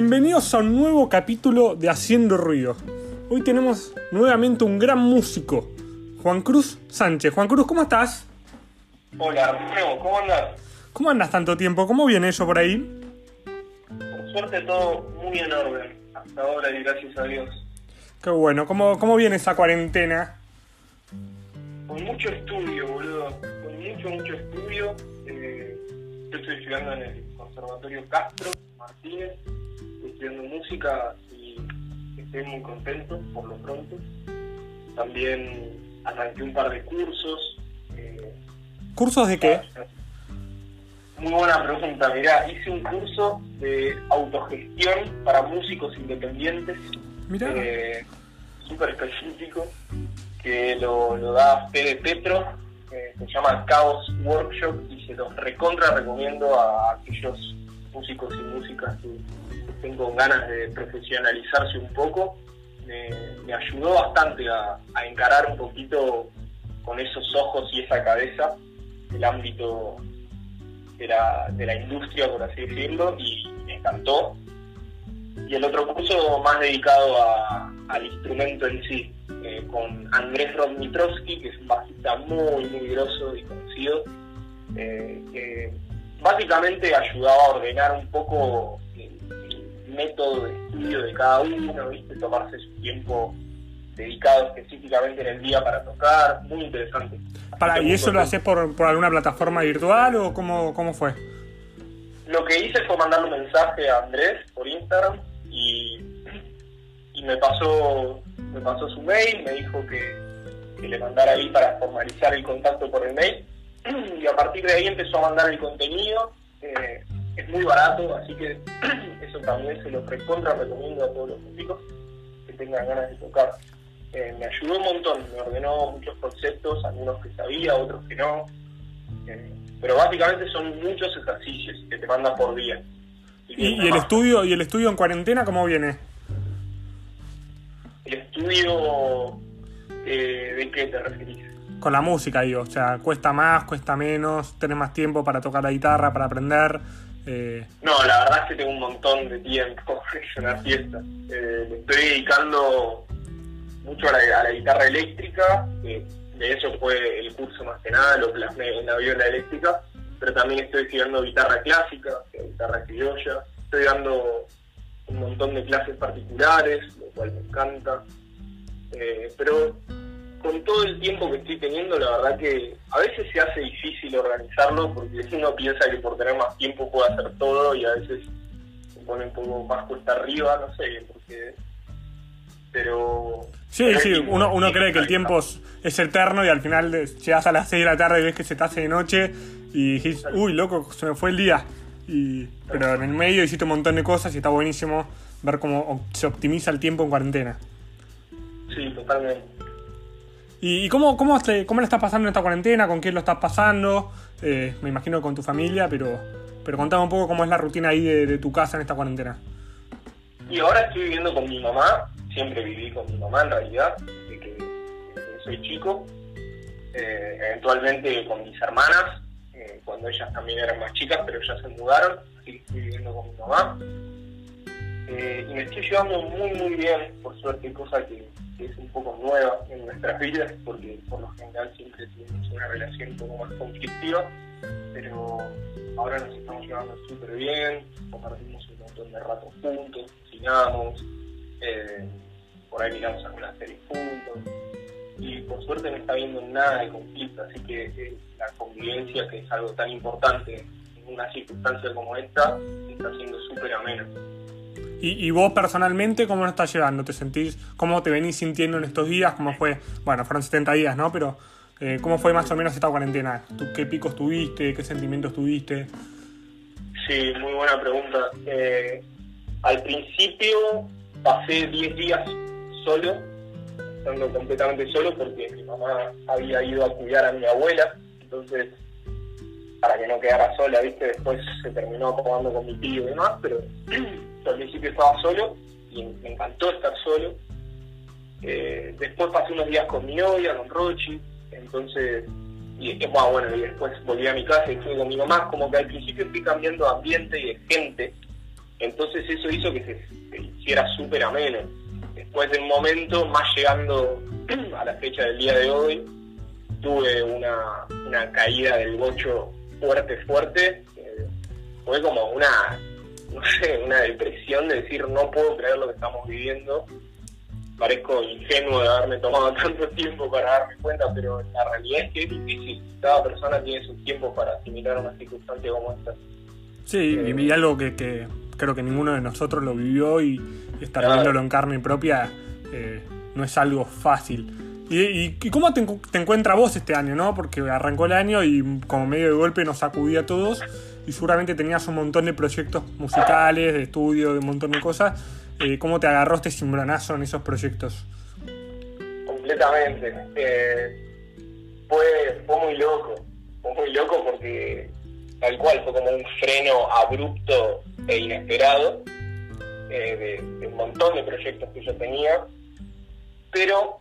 Bienvenidos a un nuevo capítulo de Haciendo Ruido. Hoy tenemos nuevamente un gran músico, Juan Cruz Sánchez. Juan Cruz, ¿cómo estás? Hola, Romeo, ¿cómo andas? ¿Cómo andas tanto tiempo? ¿Cómo viene eso por ahí? Por suerte todo muy en orden, hasta ahora y gracias a Dios. Qué bueno, ¿cómo, cómo viene esa cuarentena? Con mucho estudio, boludo, con mucho, mucho estudio. Eh, yo estoy estudiando en el Conservatorio Castro Martínez, estudiando música y estoy muy contento por lo pronto. También arranqué un par de cursos. eh, ¿Cursos de qué? Muy buena pregunta. Mirá, hice un curso de autogestión para músicos independientes, Mirá. eh, súper específico, que lo, lo da Fede Petro, eh, se llama Chaos Workshop y se los recontra recomiendo a aquellos músicos y músicas que, con ganas de profesionalizarse un poco. Me, ayudó bastante a, a encarar un poquito con esos ojos y esa cabeza el ámbito de la, industria, por así decirlo, y me encantó. Y el otro curso más dedicado al instrumento en sí, eh, con Andrés Rodmitrovsky, que es un bajista muy, muy grosso y conocido, eh, que básicamente ayudaba a ordenar un poco método de estudio de cada uno, ¿viste? tomarse su tiempo dedicado específicamente en el día para tocar, muy interesante. Para, Así ¿Y eso lo haces por, por alguna plataforma virtual o cómo, cómo fue? Lo que hice fue mandarle un mensaje a Andrés por Instagram y, y me pasó me pasó su mail, me dijo que, que le mandara ahí para formalizar el contacto por el mail y a partir de ahí empezó a mandar el contenido. eh, es muy barato, así que eso también se lo recontra recomiendo a todos los músicos que tengan ganas de tocar. Eh, me ayudó un montón, me ordenó muchos conceptos, algunos que sabía, otros que no. Eh, pero básicamente son muchos ejercicios que te mandan por día. ¿Y, y el estudio y el estudio en cuarentena cómo viene? ¿El estudio eh, de qué te referís? Con la música, digo. O sea, cuesta más, cuesta menos, tenés más tiempo para tocar la guitarra, para aprender. Eh, No, la verdad es que tengo un montón de tiempo, es una fiesta. Eh, le estoy dedicando mucho a la, guitarra eléctrica, de eso fue el curso más que nada, lo plasmé en la viola eléctrica, pero también estoy estudiando guitarra clásica, guitarra criolla, estoy dando un montón de clases particulares, lo cual me encanta. Eh, pero con todo el tiempo que estoy teniendo, la verdad que a veces se hace difícil organizarlo porque uno piensa que por tener más tiempo puede hacer todo y a veces se pone un poco más cuesta arriba, no sé, porque... Pero... Sí, pero sí, uno, uno cree que el tiempo es, es eterno y al final llegas a las 6 de la tarde y ves que se te hace de noche y dijiste, uy, loco, se me fue el día. Y, pero en el medio hiciste un montón de cosas y está buenísimo ver cómo se optimiza el tiempo en cuarentena. Sí, totalmente. ¿Y, cómo, cómo, cómo le estás pasando en esta cuarentena? ¿Con quién lo estás pasando? Eh, me imagino con tu familia, pero, pero contame un poco cómo es la rutina ahí de, tu casa en esta cuarentena. Y ahora estoy viviendo con mi mamá, siempre viví con mi mamá en realidad, desde que, desde que soy chico. Eh, eventualmente con mis hermanas, eh, cuando ellas también eran más chicas, pero ya se mudaron, así que estoy viviendo con mi mamá. Eh, y me estoy llevando muy muy bien, por suerte, cosa que, es un poco nueva en nuestras vidas, porque por lo general siempre tuvimos una relación un poco más conflictiva, pero ahora nos estamos llevando súper bien, compartimos un montón de ratos juntos, cocinamos, eh, por ahí miramos algunas series juntos, y por suerte no está habiendo nada de conflicto, así que eh, la convivencia, que es algo tan importante en una circunstancia como esta, está siendo súper amena. ¿Y, vos personalmente cómo lo estás llevando? ¿Te sentís, cómo te venís sintiendo en estos días? ¿Cómo fue? Bueno, fueron 70 días, ¿no? Pero eh, ¿cómo fue más o menos esta cuarentena? ¿Tú, ¿Qué picos tuviste? ¿Qué sentimientos tuviste? Sí, muy buena pregunta. Eh, al principio pasé 10 días solo, estando completamente solo porque mi mamá había ido a cuidar a mi abuela, entonces para que no quedara sola, ¿viste? Después se terminó acomodando con mi tío y demás, pero al principio estaba solo y me encantó estar solo. Eh, después pasé unos días con mi novia, con Rochi, entonces y más bueno y después volví a mi casa y estuve con mi mamá como que al principio fui cambiando de ambiente y de gente Entonces eso hizo que se, hiciera súper ameno. Después de un momento, más llegando a la fecha del día de hoy, tuve una, una caída del bocho fuerte, fuerte. Eh, fue como una, no sé, una depresión de decir no puedo creer lo que estamos viviendo. Parezco ingenuo de haberme tomado tanto tiempo para darme cuenta, pero la realidad es que es difícil. Cada persona tiene su tiempo para asimilar una circunstancia como esta. Sí, y, y algo que, que, creo que ninguno de nosotros lo vivió y, y estar claro. viéndolo en carne propia eh, no es algo fácil. ¿Y, y, y cómo te, te encuentras vos este año, no? Porque arrancó el año y como medio de golpe nos sacudía a todos y seguramente tenías un montón de proyectos musicales, de estudio, de un montón de cosas. Eh, ¿Cómo te agarró este cimbronazo en esos proyectos? Completamente. Eh, fue, fue muy loco. Fue muy loco porque tal cual fue como un freno abrupto e inesperado eh, de, de, un montón de proyectos que yo tenía. Pero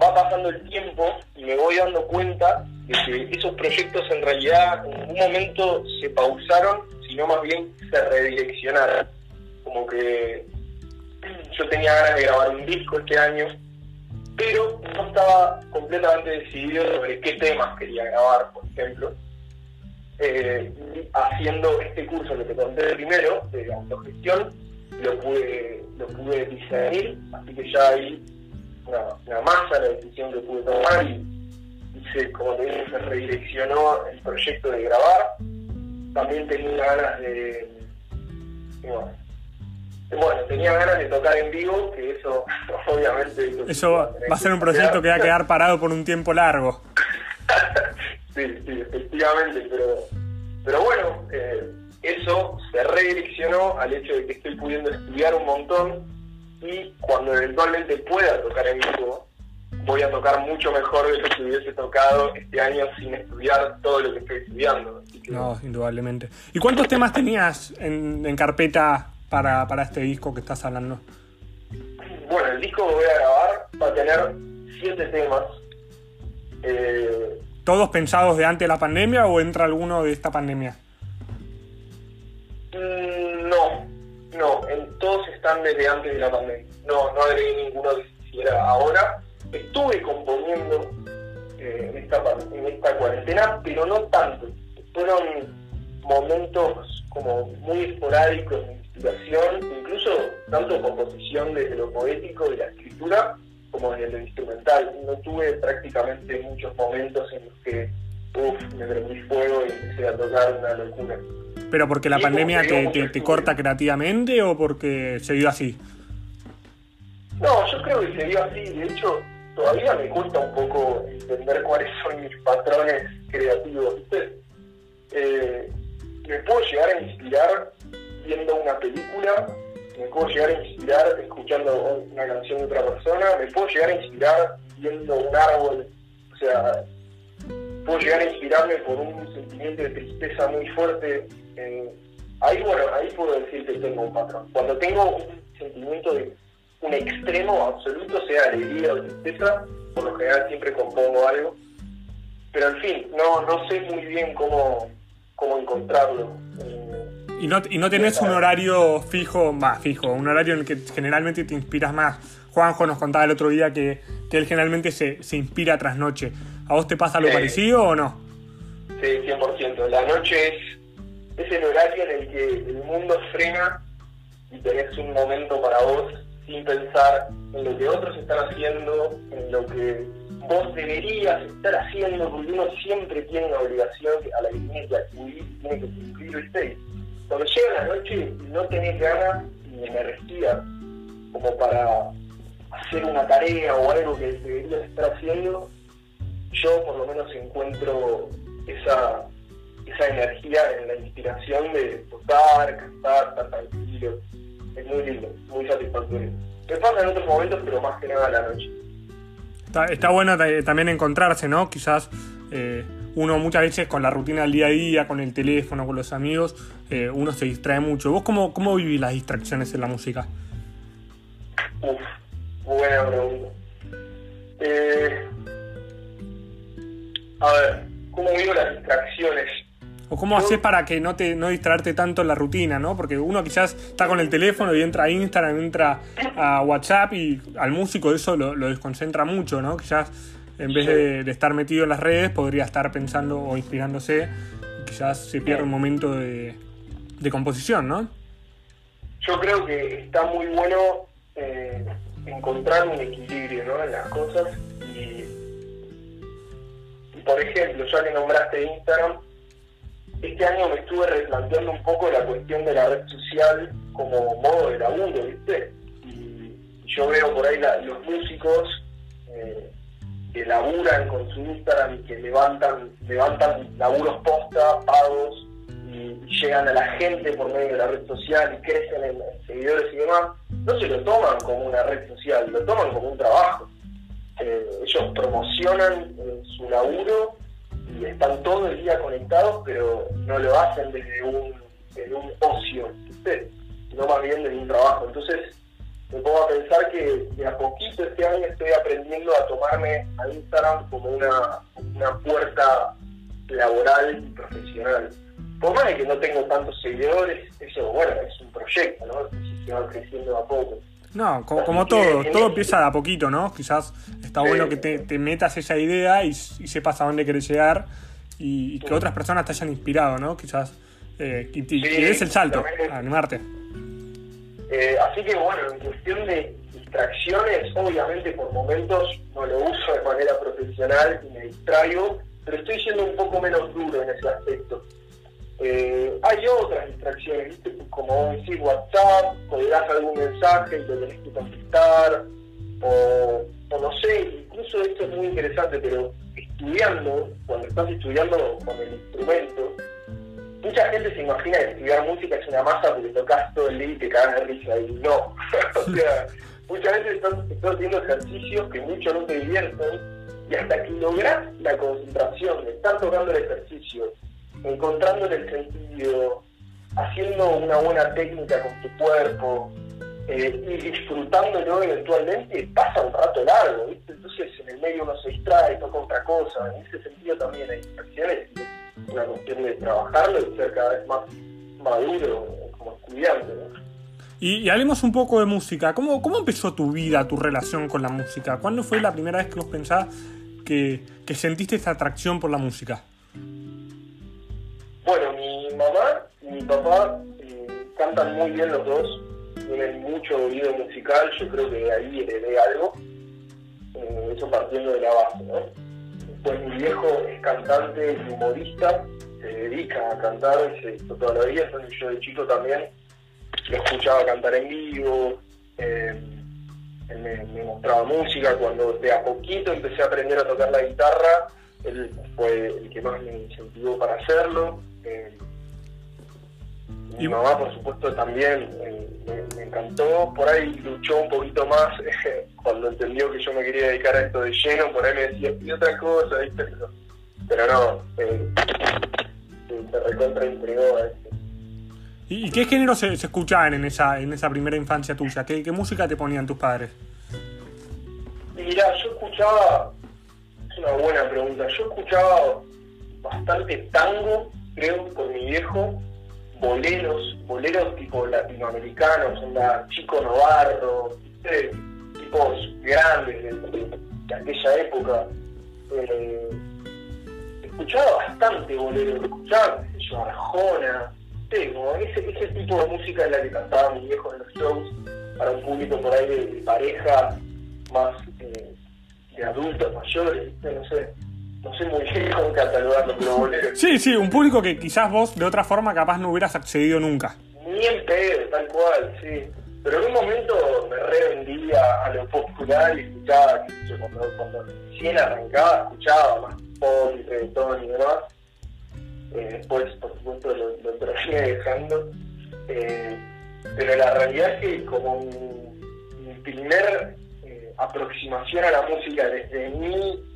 va pasando el tiempo y me voy dando cuenta de que esos proyectos en realidad en ningún momento se pausaron, sino más bien se redireccionaron. Como que yo tenía ganas de grabar un disco este año, pero no estaba completamente decidido sobre qué temas quería grabar, por ejemplo. Eh, haciendo este curso que te conté primero, de autogestión, lo pude, lo pude discernir, así que ya ahí una, una masa la decisión que pude tomar y, y se, como te dije, se redireccionó el proyecto de grabar. También tenía ganas de, bueno, bueno, tenía ganas de tocar en vivo, que eso obviamente... Eso, eso va, va a ser un proyecto que va a quedar parado por un tiempo largo. sí, sí, efectivamente, pero, pero bueno, eh, eso se redireccionó al hecho de que estoy pudiendo estudiar un montón y cuando eventualmente pueda tocar en vivo, voy a tocar mucho mejor de lo que hubiese tocado este año sin estudiar todo lo que estoy estudiando. Que... No, indudablemente. ¿Y cuántos temas tenías en, en carpeta para, para este disco que estás hablando? Bueno, el disco que voy a grabar va a tener siete temas. Eh... ¿Todos pensados de antes de la pandemia o entra alguno de esta pandemia? Mm, no, no, en, todos están desde antes de la pandemia. No, no agregué ninguno que hiciera ahora. Estuve componiendo eh, en, esta, en esta cuarentena, pero no tanto. Fueron momentos como muy esporádicos de inspiración, incluso tanto composición desde lo poético y la escritura como desde lo instrumental. No tuve prácticamente muchos momentos en los que uf, me prendí fuego y empecé a tocar una locura. ¿Pero porque la pandemia te, te, te, corta creativamente o porque se dio así? No, yo creo que se dio así. De hecho, todavía me cuesta un poco entender cuáles son mis patrones creativos. ¿viste? Eh, me puedo llegar a inspirar viendo una película, me puedo llegar a inspirar escuchando una canción de otra persona, me puedo llegar a inspirar viendo un árbol. O sea, puedo llegar a inspirarme por un sentimiento de tristeza muy fuerte. Eh, ahí, bueno, ahí puedo decir que tengo un patrón. Cuando tengo un sentimiento de un extremo absoluto, sea alegría o tristeza, por lo general siempre compongo algo. Pero en fin, no, no sé muy bien cómo, cómo encontrarlo. Eh, ¿Y no, ¿Y no tenés un horario fijo, más fijo, un horario en el que generalmente te inspiras más? Juanjo nos contaba el otro día que, que él generalmente se, se inspira tras noche. ¿A vos te pasa algo sí. parecido o no? Sí, 100%. La noche es, es el horario en el que el mundo frena y tenés un momento para vos sin pensar en lo que otros están haciendo, en lo que vos deberías estar haciendo, porque uno siempre tiene una obligación a la que tiene que acudir, tiene que cumplir, ¿viste? Cuando llega la noche no tenés ganas ni energía como para hacer una tarea o algo que deberías estar haciendo, yo por lo menos encuentro esa, esa energía en la inspiración de tocar, cantar, estar tranquilo. Es muy lindo, muy satisfactorio. Me pasa en otros momentos, pero más que nada a la noche. Está, está bueno también encontrarse, ¿no? Quizás eh, uno muchas veces con la rutina del día a día, con el teléfono, con los amigos, eh, uno se distrae mucho. ¿Vos cómo, cómo vivís las distracciones en la música? Uf, buena pregunta. Eh, a ver, ¿cómo vivo las distracciones? ¿O cómo haces para que no te no distraerte tanto en la rutina, ¿no? Porque uno quizás está con el teléfono y entra a Instagram, entra a WhatsApp y al músico eso lo, lo desconcentra mucho, ¿no? Quizás en vez de, de, estar metido en las redes podría estar pensando o inspirándose quizás se pierde un momento de, de composición, ¿no? Yo creo que está muy bueno eh, encontrar un equilibrio ¿no? en las cosas y, y, por ejemplo, ya que nombraste Instagram, este año me estuve replanteando un poco la cuestión de la red social como modo de laburo, ¿viste? Y yo veo por ahí los músicos eh, que laburan con su Instagram y que levantan, levantan laburos posta, pagos, y llegan a la gente por medio de la red social y crecen en, seguidores y demás, no se lo toman como una red social, lo toman como un trabajo. Eh, ellos promocionan eh, su laburo y están todo el día conectados, pero no lo hacen desde un, desde un ocio, sino más bien desde un trabajo. Entonces, me pongo a pensar que de a poquito este año estoy aprendiendo a tomarme a Instagram como una, una puerta laboral y profesional por más de que no tengo tantos seguidores, eso, bueno, es un proyecto, ¿no? Se va creciendo a poco. No, como, como todo, todo empieza de a poquito, ¿no? Quizás está bueno que te, te, metas esa idea y, y, sepas a dónde querés llegar y, y que otras personas te hayan inspirado, ¿no? Quizás eh, y, y, es el salto, a animarte. Eh, así que bueno, en cuestión de distracciones, obviamente por momentos no lo uso de manera profesional y me distraigo, pero estoy siendo un poco menos duro en ese aspecto. Eh, hay otras distracciones, ¿viste? como decir WhatsApp, colgás algún mensaje y lo tenés que contestar, o, o, no sé, incluso esto es muy interesante, pero estudiando, cuando estás estudiando con el instrumento, mucha gente se imagina que estudiar música es una masa porque tocas todo el día y te cagas de risa, y no. o sea, muchas veces estás, estás haciendo ejercicios que mucho no te divierten, y hasta que lográs la concentración de estar tocando el ejercicio, encontrándole el sentido, haciendo una buena técnica con tu cuerpo eh, y disfrutándolo eventualmente, pasa un rato largo, ¿viste? Entonces en el medio uno se distrae, toca otra cosa, en ese sentido también hay distracciones, es una cuestión de trabajarlo y ser cada vez más maduro como estudiante, ¿no? Y, y, hablemos un poco de música. ¿Cómo, ¿Cómo empezó tu vida, tu relación con la música? ¿Cuándo fue la primera vez que vos pensás que, que sentiste esta atracción por la música? Bueno, mi mamá y mi papá eh, cantan muy bien los dos, tienen mucho oído musical, yo creo que de ahí heredé algo, eh, eso partiendo de la base, ¿no? Después mi viejo es cantante y humorista, se dedica a cantar, se toda la vida, yo de chico también lo escuchaba cantar en vivo, eh, me, mostraba música, cuando de a poquito empecé a aprender a tocar la guitarra, él fue el que más me incentivó para hacerlo. Eh, mi mamá, por supuesto, también eh, me, me, encantó. Por ahí luchó un poquito más eh, cuando entendió que yo me quería dedicar a esto de lleno. Por ahí me decía, y otra cosa, ¿viste? Pero, pero no, se recontra a esto. ¿Y qué género se, se, escuchaban en esa, en esa primera infancia tuya? ¿Qué, ¿Qué música te ponían tus padres? Mira, yo escuchaba, es una buena pregunta, yo escuchaba bastante tango, creo, por mi viejo, boleros, boleros tipo latinoamericanos, onda Chico Novarro, tipos grandes de, aquella época. Eh, escuchaba bastante bolero, escuchaba, yo, Arjona, ¿viste? como ese, ese tipo de música es la que cantaba mi viejo en los shows para un público por ahí de, pareja más eh, de adultos mayores, no sé no sé muy cómo catalogarlo, pero bolero. Sí, sí, un público que quizás vos de otra forma capaz no hubieras accedido nunca. Ni en pedo, tal cual, sí. Pero en un momento me revendía a lo popular y escuchaba, yo, cuando, cuando recién arrancaba, escuchaba más pop y reggaetón y demás. Eh, después, por supuesto, lo, lo terminé dejando. Eh, pero la realidad es que como mi, mi primer eh, aproximación a la música desde mi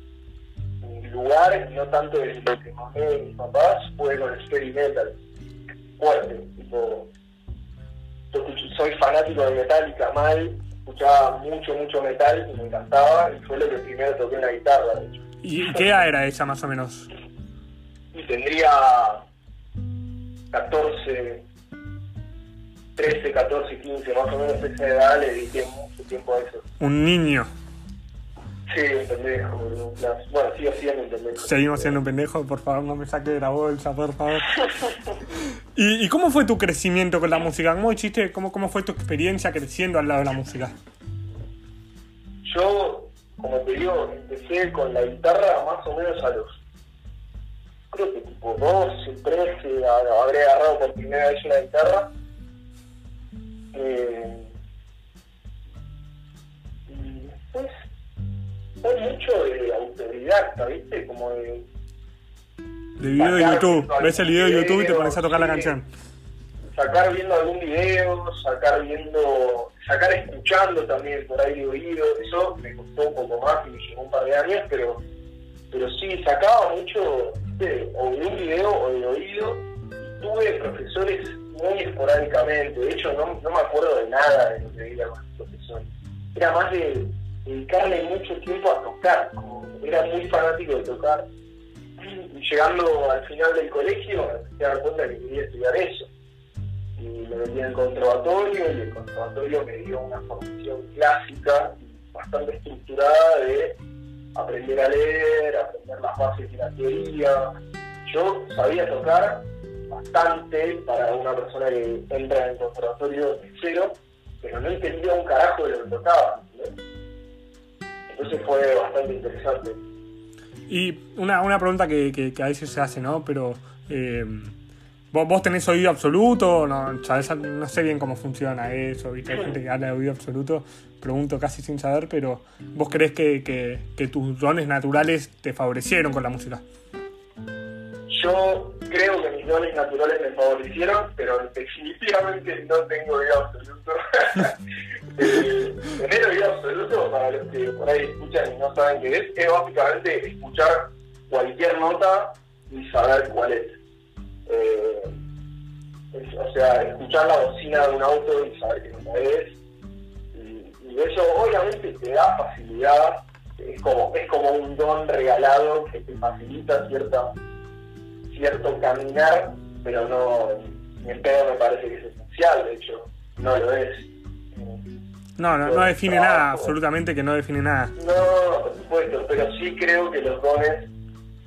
lugar, no tanto de lo que mamé de mis papás, fue con el heavy metal. Fuerte, tipo. Yo soy fanático de Metallica mal, escuchaba mucho, mucho metal y me encantaba, y fue lo que primero toqué en la guitarra, de hecho. ¿Y qué edad era esa más o menos? Y tendría 14, 13, 14, 15, más o menos esa edad, le dediqué mucho tiempo a eso. Un niño. Sí, un pendejo, boludo. Bueno, sigo siendo un pendejo. Seguimos siendo un pendejo, por favor, no me saque de la bolsa, por favor. ¿Y, y cómo fue tu crecimiento con la música? ¿Cómo hiciste, cómo, cómo fue tu experiencia creciendo al lado de la música? Yo, como te digo, empecé con la guitarra más o menos a los, creo que tipo 12, 13, a- habré agarrado por primera vez una guitarra. Eh, mucho de autodidacta, ¿viste? Como de De video de YouTube. Ves el video de YouTube y te pones a tocar la canción. sacar viendo algún video, sacar viendo, sacar escuchando también por ahí de oído, eso me costó un poco más y me llevó un par de años, pero pero sí, sacaba mucho ¿viste? o de un video o de oído, y tuve profesores muy esporádicamente, de hecho no, no me acuerdo de nada de lo que con los profesores, era más de dedicarle mucho tiempo a tocar, como era muy fanático de tocar, y llegando al final del colegio me empecé a dar cuenta que quería estudiar eso y me metí en conservatorio y el conservatorio me dio una formación clásica bastante estructurada de aprender a leer, aprender las bases de la teoría. Yo sabía tocar bastante para una persona que entra en el conservatorio cero, pero no entendía un carajo de lo que tocaba. Entonces fue bastante interesante. Y una, una pregunta que, que- que a veces se hace, ¿no? Pero, eh, ¿vos, vos tenés oído absoluto? No, sabés, no sé bien cómo funciona eso, ¿viste? Hay gente que habla de oído absoluto, pregunto casi sin saber, pero ¿vos crees que, que- que tus dones naturales te favorecieron con la música? Yo creo que mis dones naturales me favorecieron, pero definitivamente no tengo oído absoluto. Eh, tener oído absoluto, para los que por ahí escuchan y no saben qué es, es básicamente escuchar cualquier nota y saber cuál es. Eh, es- o sea, escuchar la bocina de un auto y saber qué nota es. Y, y eso obviamente te da facilidad, es como, es como un don regalado que te facilita cierta cierto caminar, pero no, ni en pedo me parece que es esencial, de hecho, no lo es. No, no, no define nada, absolutamente que no define nada. No, por supuesto, pero sí creo que los dones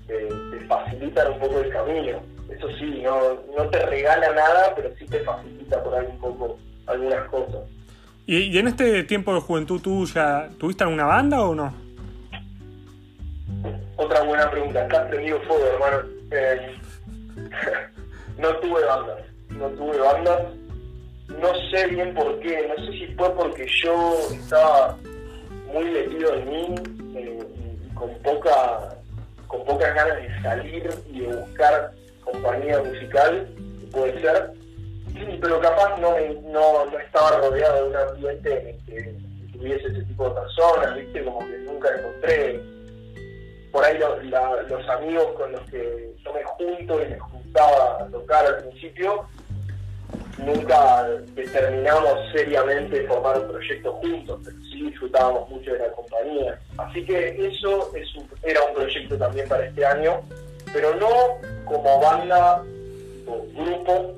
eh, te facilitan un poco el camino. Eso sí, no, no te regala nada, pero sí te facilita por ahí un poco algunas cosas. ¿Y, y en este tiempo de juventud tuya, ¿tuviste alguna banda o no? Otra buena pregunta, ¿estás prendido fuego, hermano? Eh, no tuve bandas, no tuve bandas. No sé bien por qué, no sé si fue porque yo estaba muy metido en mí eh, con poca con pocas ganas de salir y de buscar compañía musical, puede ser, pero capaz no, me- no, no estaba rodeado de un ambiente en el que tuviese ese tipo de personas, ¿viste? Como que nunca encontré por ahí los amigos con los que yo me junto y me juntaba tocar al principio, nunca determinamos seriamente formar un proyecto juntos, pero sí disfrutábamos mucho de la compañía. Así que eso es era un proyecto también para este año, pero no como banda o grupo,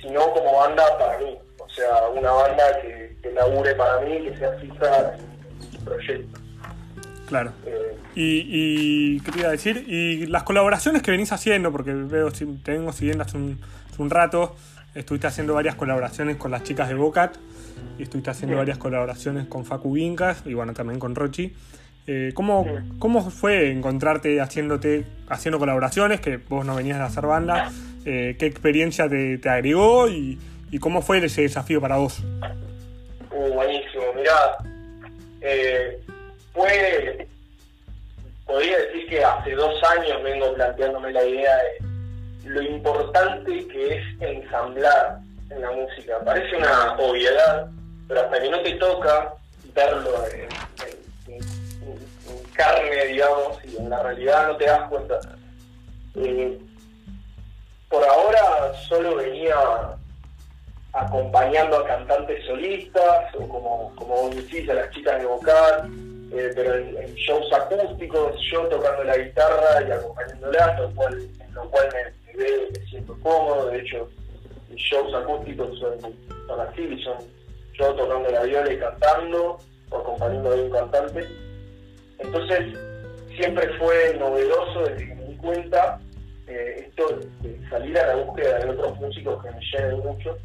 sino como banda para mí. O sea, una banda que, que labure para mí, que sea fija en mi proyecto. Claro. Eh, Y, y ¿qué te iba a decir? Y las colaboraciones que venís haciendo, porque veo, si- te vengo siguiendo hace un, hace un rato, estuviste haciendo varias colaboraciones con las chicas de Bocat, y estuviste haciendo Sí. varias colaboraciones con Facu Vincas, y bueno, también con Rochi. Eh, ¿cómo, ¿Cómo fue encontrarte haciéndote, haciendo colaboraciones, que vos no venías de hacer banda? Eh, ¿Qué experiencia te, te agregó y, y cómo fue ese desafío para vos? Uh, buenísimo, mirá, eh, fue, podría decir que hace dos años vengo planteándome la idea de lo importante que es ensamblar en la música. Parece una obviedad, pero hasta que no te toca verlo en, carne, digamos, y en la realidad no te das cuenta. Eh, por ahora solo venía acompañando a cantantes solistas o como, como vos decís, a las chicas de vocal, eh, pero en, shows acústicos, yo tocando la guitarra y acompañándolas, lo cual, en lo cual me, me ve, me siento cómodo, de hecho mis shows acústicos son, son así, son yo tocando la viola y cantando, o acompañando a un cantante. Entonces, siempre fue novedoso desde que me di cuenta eh, esto de salir a la búsqueda de otros músicos que me llenen mucho.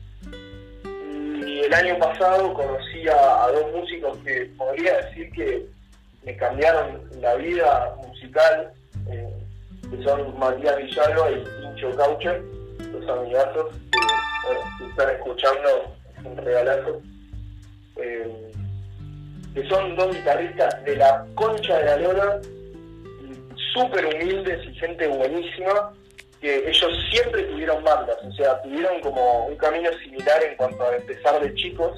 Y el año pasado conocí a, dos músicos que podría decir que me cambiaron la vida musical, eh, que son Matías Villalba y Pincho Coucher, los amigazos, que están escuchando, es un regalazo. Eh, que son dos guitarristas de la concha de la lona, súper humildes y gente buenísima, que ellos siempre tuvieron bandas, o sea, tuvieron como un camino similar en cuanto a empezar de chicos,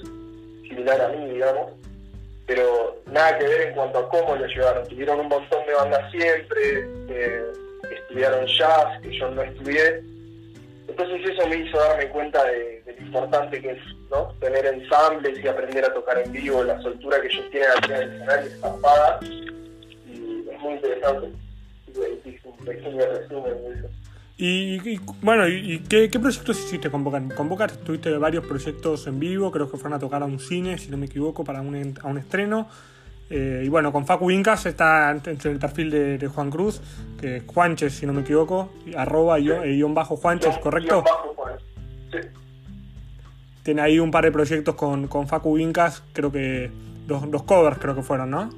similar a mí, digamos, pero nada que ver en cuanto a cómo lo llevaron. Tuvieron un montón de bandas siempre, eh, estudiaron jazz, que yo no estudié. Entonces eso me hizo darme cuenta de, lo importante que es ¿no? tener ensambles y aprender a tocar en vivo, la soltura que ellos tienen aquí en el escenario estampada. Y es muy interesante. Hice un pequeño resumen de eso. Y, y, bueno, ¿y qué, qué, proyectos hiciste con Boca? Con Boca tuviste varios proyectos en vivo, creo que fueron a tocar a un cine, si no me equivoco, para un, a un estreno. Eh, y bueno, con Facu Incas está entre el perfil de, de, Juan Cruz, que es Juanches, si no me equivoco, arroba sí. y, guion bajo Juanches, ¿correcto? Bajo, sí. Tiene ahí un par de proyectos con, con Facu Incas, creo que dos, dos covers creo que fueron, ¿no?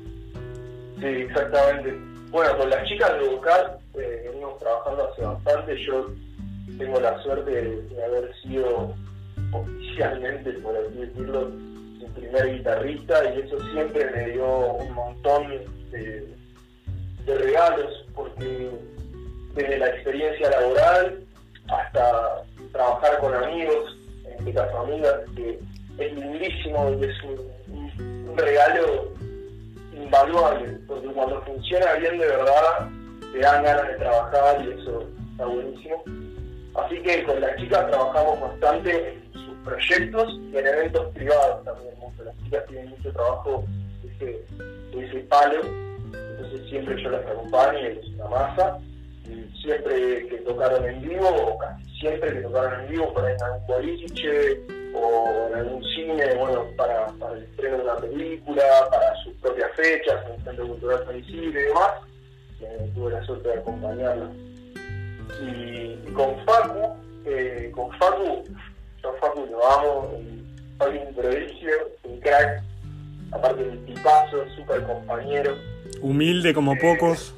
Sí, exactamente. Bueno, con las chicas de Vocal eh, venimos trabajando hace bastante. Yo tengo la suerte de, haber sido oficialmente, por así decirlo, su primer guitarrista y eso siempre me dio un montón de, regalos porque desde la experiencia laboral hasta trabajar con amigos, en amigas, que es lindísimo y es un regalo invaluable, porque cuando funciona bien de verdad, te dan ganas de trabajar y eso está buenísimo. Así que con las chicas trabajamos bastante en sus proyectos y en eventos privados también mucho. Las chicas tienen mucho trabajo de ese, palo, entonces siempre yo las acompaño y es una masa. Y siempre que tocaron en vivo, o casi siempre que tocaron en vivo, por ahí en algún boliche o en algún cine, bueno, para, para el estreno de una película, para sus propias fechas, en el Centro Cultural San Isidro y demás, eh, tuve la suerte de acompañarla. Y, y con Facu, eh, con Facu, yo Facu lo amo, Facu un prodigio, un crack, aparte de un tipazo, súper compañero. Humilde como eh, pocos.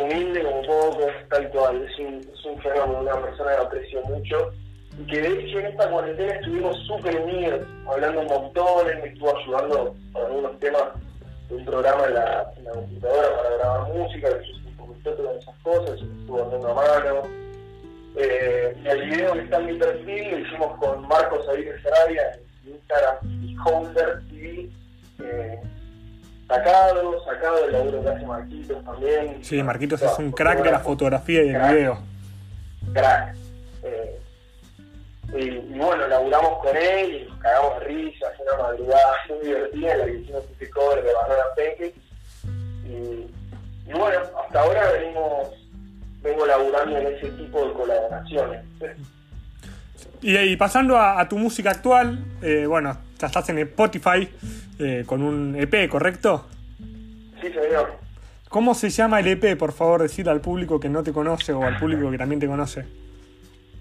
Humilde como pocos, tal cual, es un, es un fenómeno, una persona que aprecio mucho y que de hecho en esta cuarentena estuvimos súper unidos, hablando un montón, él me estuvo ayudando con algunos temas un programa en la, en la computadora para grabar música, que yo soy un poco esas cosas, y estuvo dando una mano. Eh, el video que está en mi perfil lo hicimos con Marcos Aguirre Sarabia en Instagram y Holder TV. Eh, sacado, sacado del laburo que hace Marquitos también. Sí, Marquitos es un crack de la fotografía y del video. Crack. Y, y, bueno, laburamos con él y nos cagamos de risa, fue una madrugada muy divertida en la que hicimos este cover de Banana Pancake. Y, y, bueno, hasta ahora venimos, vengo laburando en ese tipo de colaboraciones. Y, y pasando a, a, tu música actual, eh, bueno, ya estás en Spotify eh, con un EP, ¿correcto? Sí, señor. ¿Cómo se llama el EP? Por favor, decir al público que no te conoce o al público que también te conoce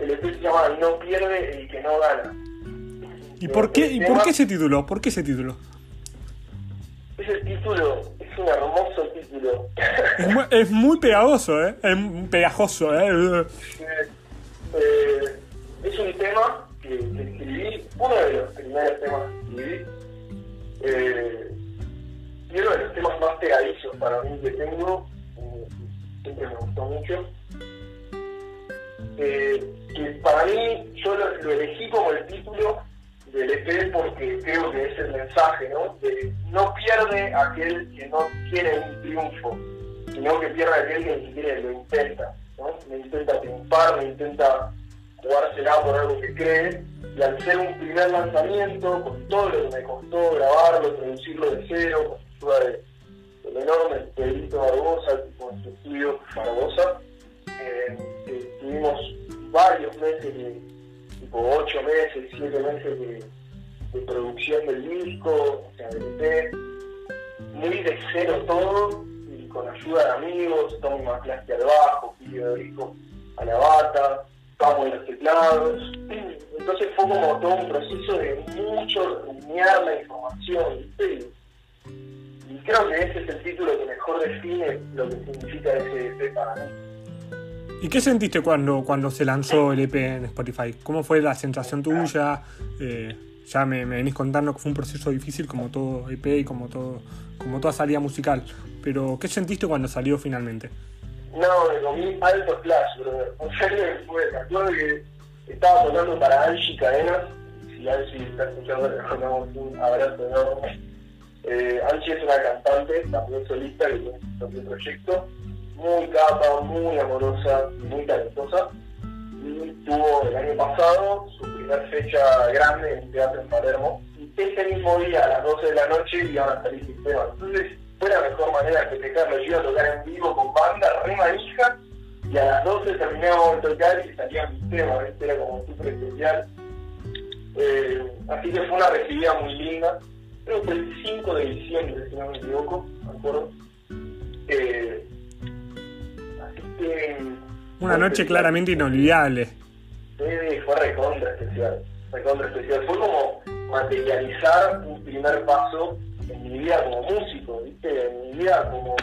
el EP se llama No pierde el que no gana. ¿Y por qué, ¿y por qué ese título? ¿Por qué ese título? Ese título es un hermoso título. Es muy, es muy pegajoso, ¿eh? Es pegajoso, ¿eh? eh es un tema que, que, escribí, uno de los primeros temas que escribí. Eh, y uno de los temas más pegadizos para mí que tengo. Eh, siempre me gustó mucho. Eh, que para mí yo lo, elegí como el título del EP porque creo que es el mensaje, ¿no? De no pierde aquel que no tiene un triunfo, sino que pierde aquel que ni siquiera lo intenta, ¿no? Me intenta triunfar, me intenta jugársela por algo que cree, y al ser un primer lanzamiento, con todo lo que me costó grabarlo, producirlo de cero, con ayuda de, del enorme Pedrito Barbosa, en su estudio Barbosa, eh, eh, tuvimos varios meses, de, tipo 8 meses, 7 meses de, producción del disco, o sea, del EP, muy de cero todo, y con ayuda de amigos, Tommy McCluskey al bajo, de Rico a la bata, Paco en los teclados. Entonces fue como todo un proceso de mucho rumiar la información, y creo que ese es el título que mejor define lo que significa ese EP para mí. ¿Y qué sentiste cuando, cuando se lanzó el EP en Spotify? ¿Cómo fue la sensación tuya? Eh, ya me, me, venís contando que fue un proceso difícil como todo EP y como todo como toda salida musical. Pero, ¿qué sentiste cuando salió finalmente? No, me comí alto flash, brother. O me acuerdo que estaba tocando para Angie Cadenas. Si Angie está escuchando, le mandamos un abrazo enorme. Eh, Angie es una cantante, también solista, que tiene su propio proyecto. Muy capa, muy amorosa, muy talentosa. Y tuvo el año pasado su primera fecha grande en teatro en Palermo. Y ese mismo día, a las 12 de la noche, iban a salir sin tema. Entonces, fue la mejor manera de festejarlo. Yo iba a tocar en vivo con banda, re manija, y a las 12 terminábamos de tocar y salía mi tema, este era como súper especial. Eh, así que fue una recibida muy linda. Creo que el 5 de diciembre, si no me equivoco, me acuerdo. Eh, Una noche claramente inolvidable. Sí, fue recontra especial. Recontra especial. Fue como materializar un primer paso en mi vida como músico, ¿viste? En mi vida como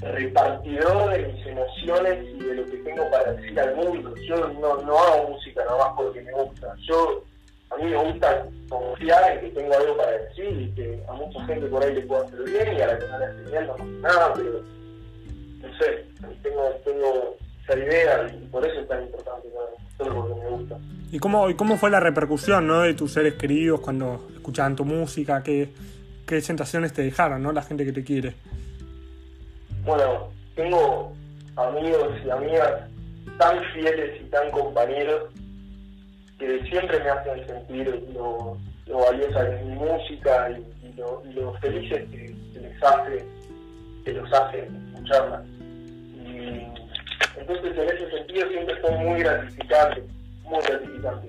repartidor de mis emociones y de lo que tengo para decir al mundo. Yo no, no hago música nada más porque me gusta. Yo, a mí me gusta confiar en que tengo algo para decir y que a mucha gente por ahí le puedo hacer bien y a la que no le hace no nada, pero no sé, tengo, tengo esa idea y por eso es tan importante, ¿no? solo porque me gusta. ¿Y cómo, ¿Y cómo fue la repercusión ¿no? de tus seres queridos cuando escuchaban tu música? ¿Qué, qué sensaciones te dejaron, ¿no? La gente que te quiere. Bueno, tengo amigos y amigas tan fieles y tan compañeros que siempre me hacen sentir lo, lo valiosa de mi música y, y, lo, y lo, felices que, que, les hace, que los hace escucharla. Entonces en ese sentido siempre fue muy gratificante, muy gratificante.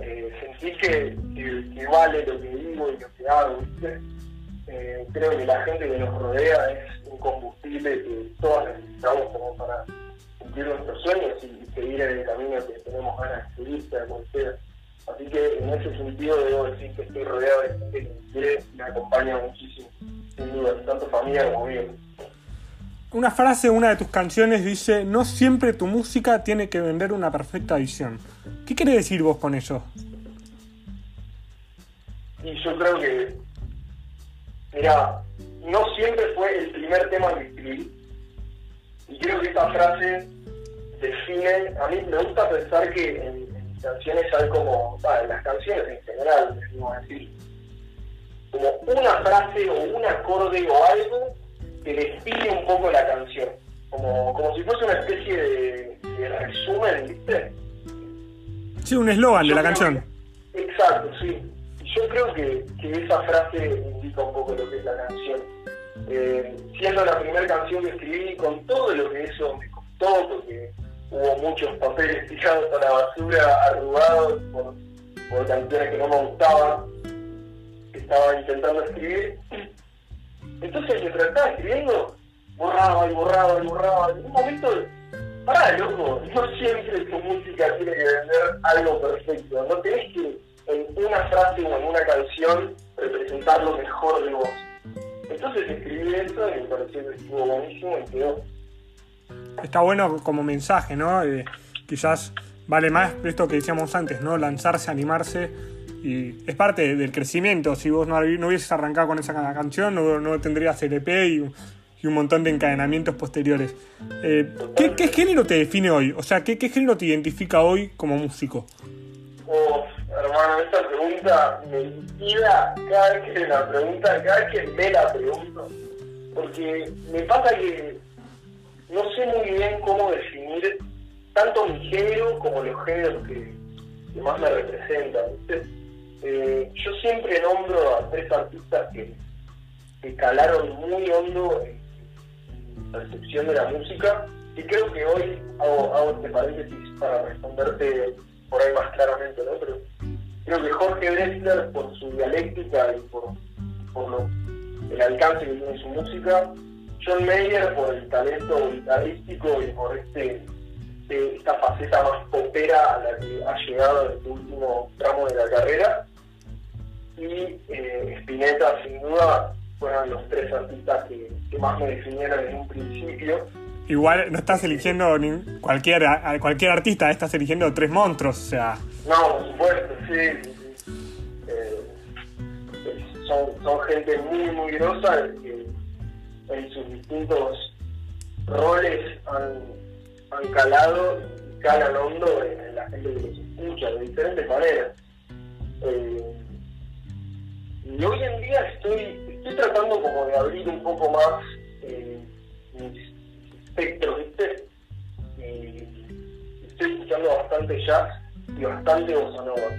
Eh, que, vale lo que digo y lo que hago. Eh, creo que la gente que nos rodea es un combustible que todos necesitamos como para cumplir nuestros sueños y seguir en el camino que tenemos ganas de seguir, sea cual. Así que en ese sentido debo decir que estoy rodeado de gente que me quiere y me acompaña muchísimo, sin duda, tanto familia como amigos. Una frase una de tus canciones dice, no siempre tu música tiene que vender una perfecta visión. ¿Qué quiere decir vos con eso? Y yo creo que, mira, no siempre fue el primer tema que escribí. Y creo que esta frase define, a mí me gusta pensar que en, canciones hay como, en las canciones en general, decimos decir, como una frase o un acorde o algo que define un poco la canción. Como, como si fuese una especie de, de resumen, ¿viste? Sí, un eslogan de la canción. Que, exacto, sí. Yo creo que, que, esa frase indica un poco lo que es la canción. Eh, siendo la primera canción que escribí, con todo lo que eso me costó, porque hubo muchos papeles tirados a la basura, arrugados por, por canciones que no me gustaban, que estaba intentando escribir. Entonces, mientras estaba escribiendo, borraba y borraba y borraba. En un momento, pará, loco, no siempre tu música tiene que vender algo perfecto. No tenés que en una frase o en una canción representar lo mejor de vos. Entonces escribí eso y me pareció que estuvo buenísimo y quedó. Está bueno como mensaje, ¿no? Eh, quizás vale más esto que decíamos antes, ¿no? Lanzarse, animarse y es parte del crecimiento. Si vos no, no hubieses arrancado con esa canción, no, no tendrías LP y, y, un montón de encadenamientos posteriores. Eh, ¿qué, ¿qué, género te define hoy? O sea, ¿qué, ¿qué, género te identifica hoy como músico? Oh, hermano, esta pregunta me inspira cada vez que la pregunta, cada vez que me la pregunto. Porque me pasa que no sé muy bien cómo definir tanto mi género como los géneros que, que más me representan. Eh, yo siempre nombro a tres artistas que, calaron muy hondo en, en, percepción de la música, y creo que hoy hago, hago este paréntesis para responderte por ahí más claramente, ¿no? Pero creo que Jorge Drexler, por su dialéctica y por, por lo, el alcance que tiene su música, John Mayer por el talento guitarrístico y por este, este, esta faceta más popera a la que ha llegado en este último tramo de la carrera. Y eh, Spinetta, sin duda, fueron los tres artistas que, que más me definieron en un principio. Igual no estás eligiendo ni cualquier, a cualquier artista, estás eligiendo tres monstruos, o sea. No, por supuesto, sí. sí. Eh, son, son gente muy, muy grosa que en sus distintos roles han, han calado y calan hondo en la gente que los escucha de diferentes maneras. Eh, y hoy en día estoy, estoy tratando como de abrir un poco más eh, mis espectros, ¿viste? Y estoy escuchando bastante jazz y bastante bossa nova.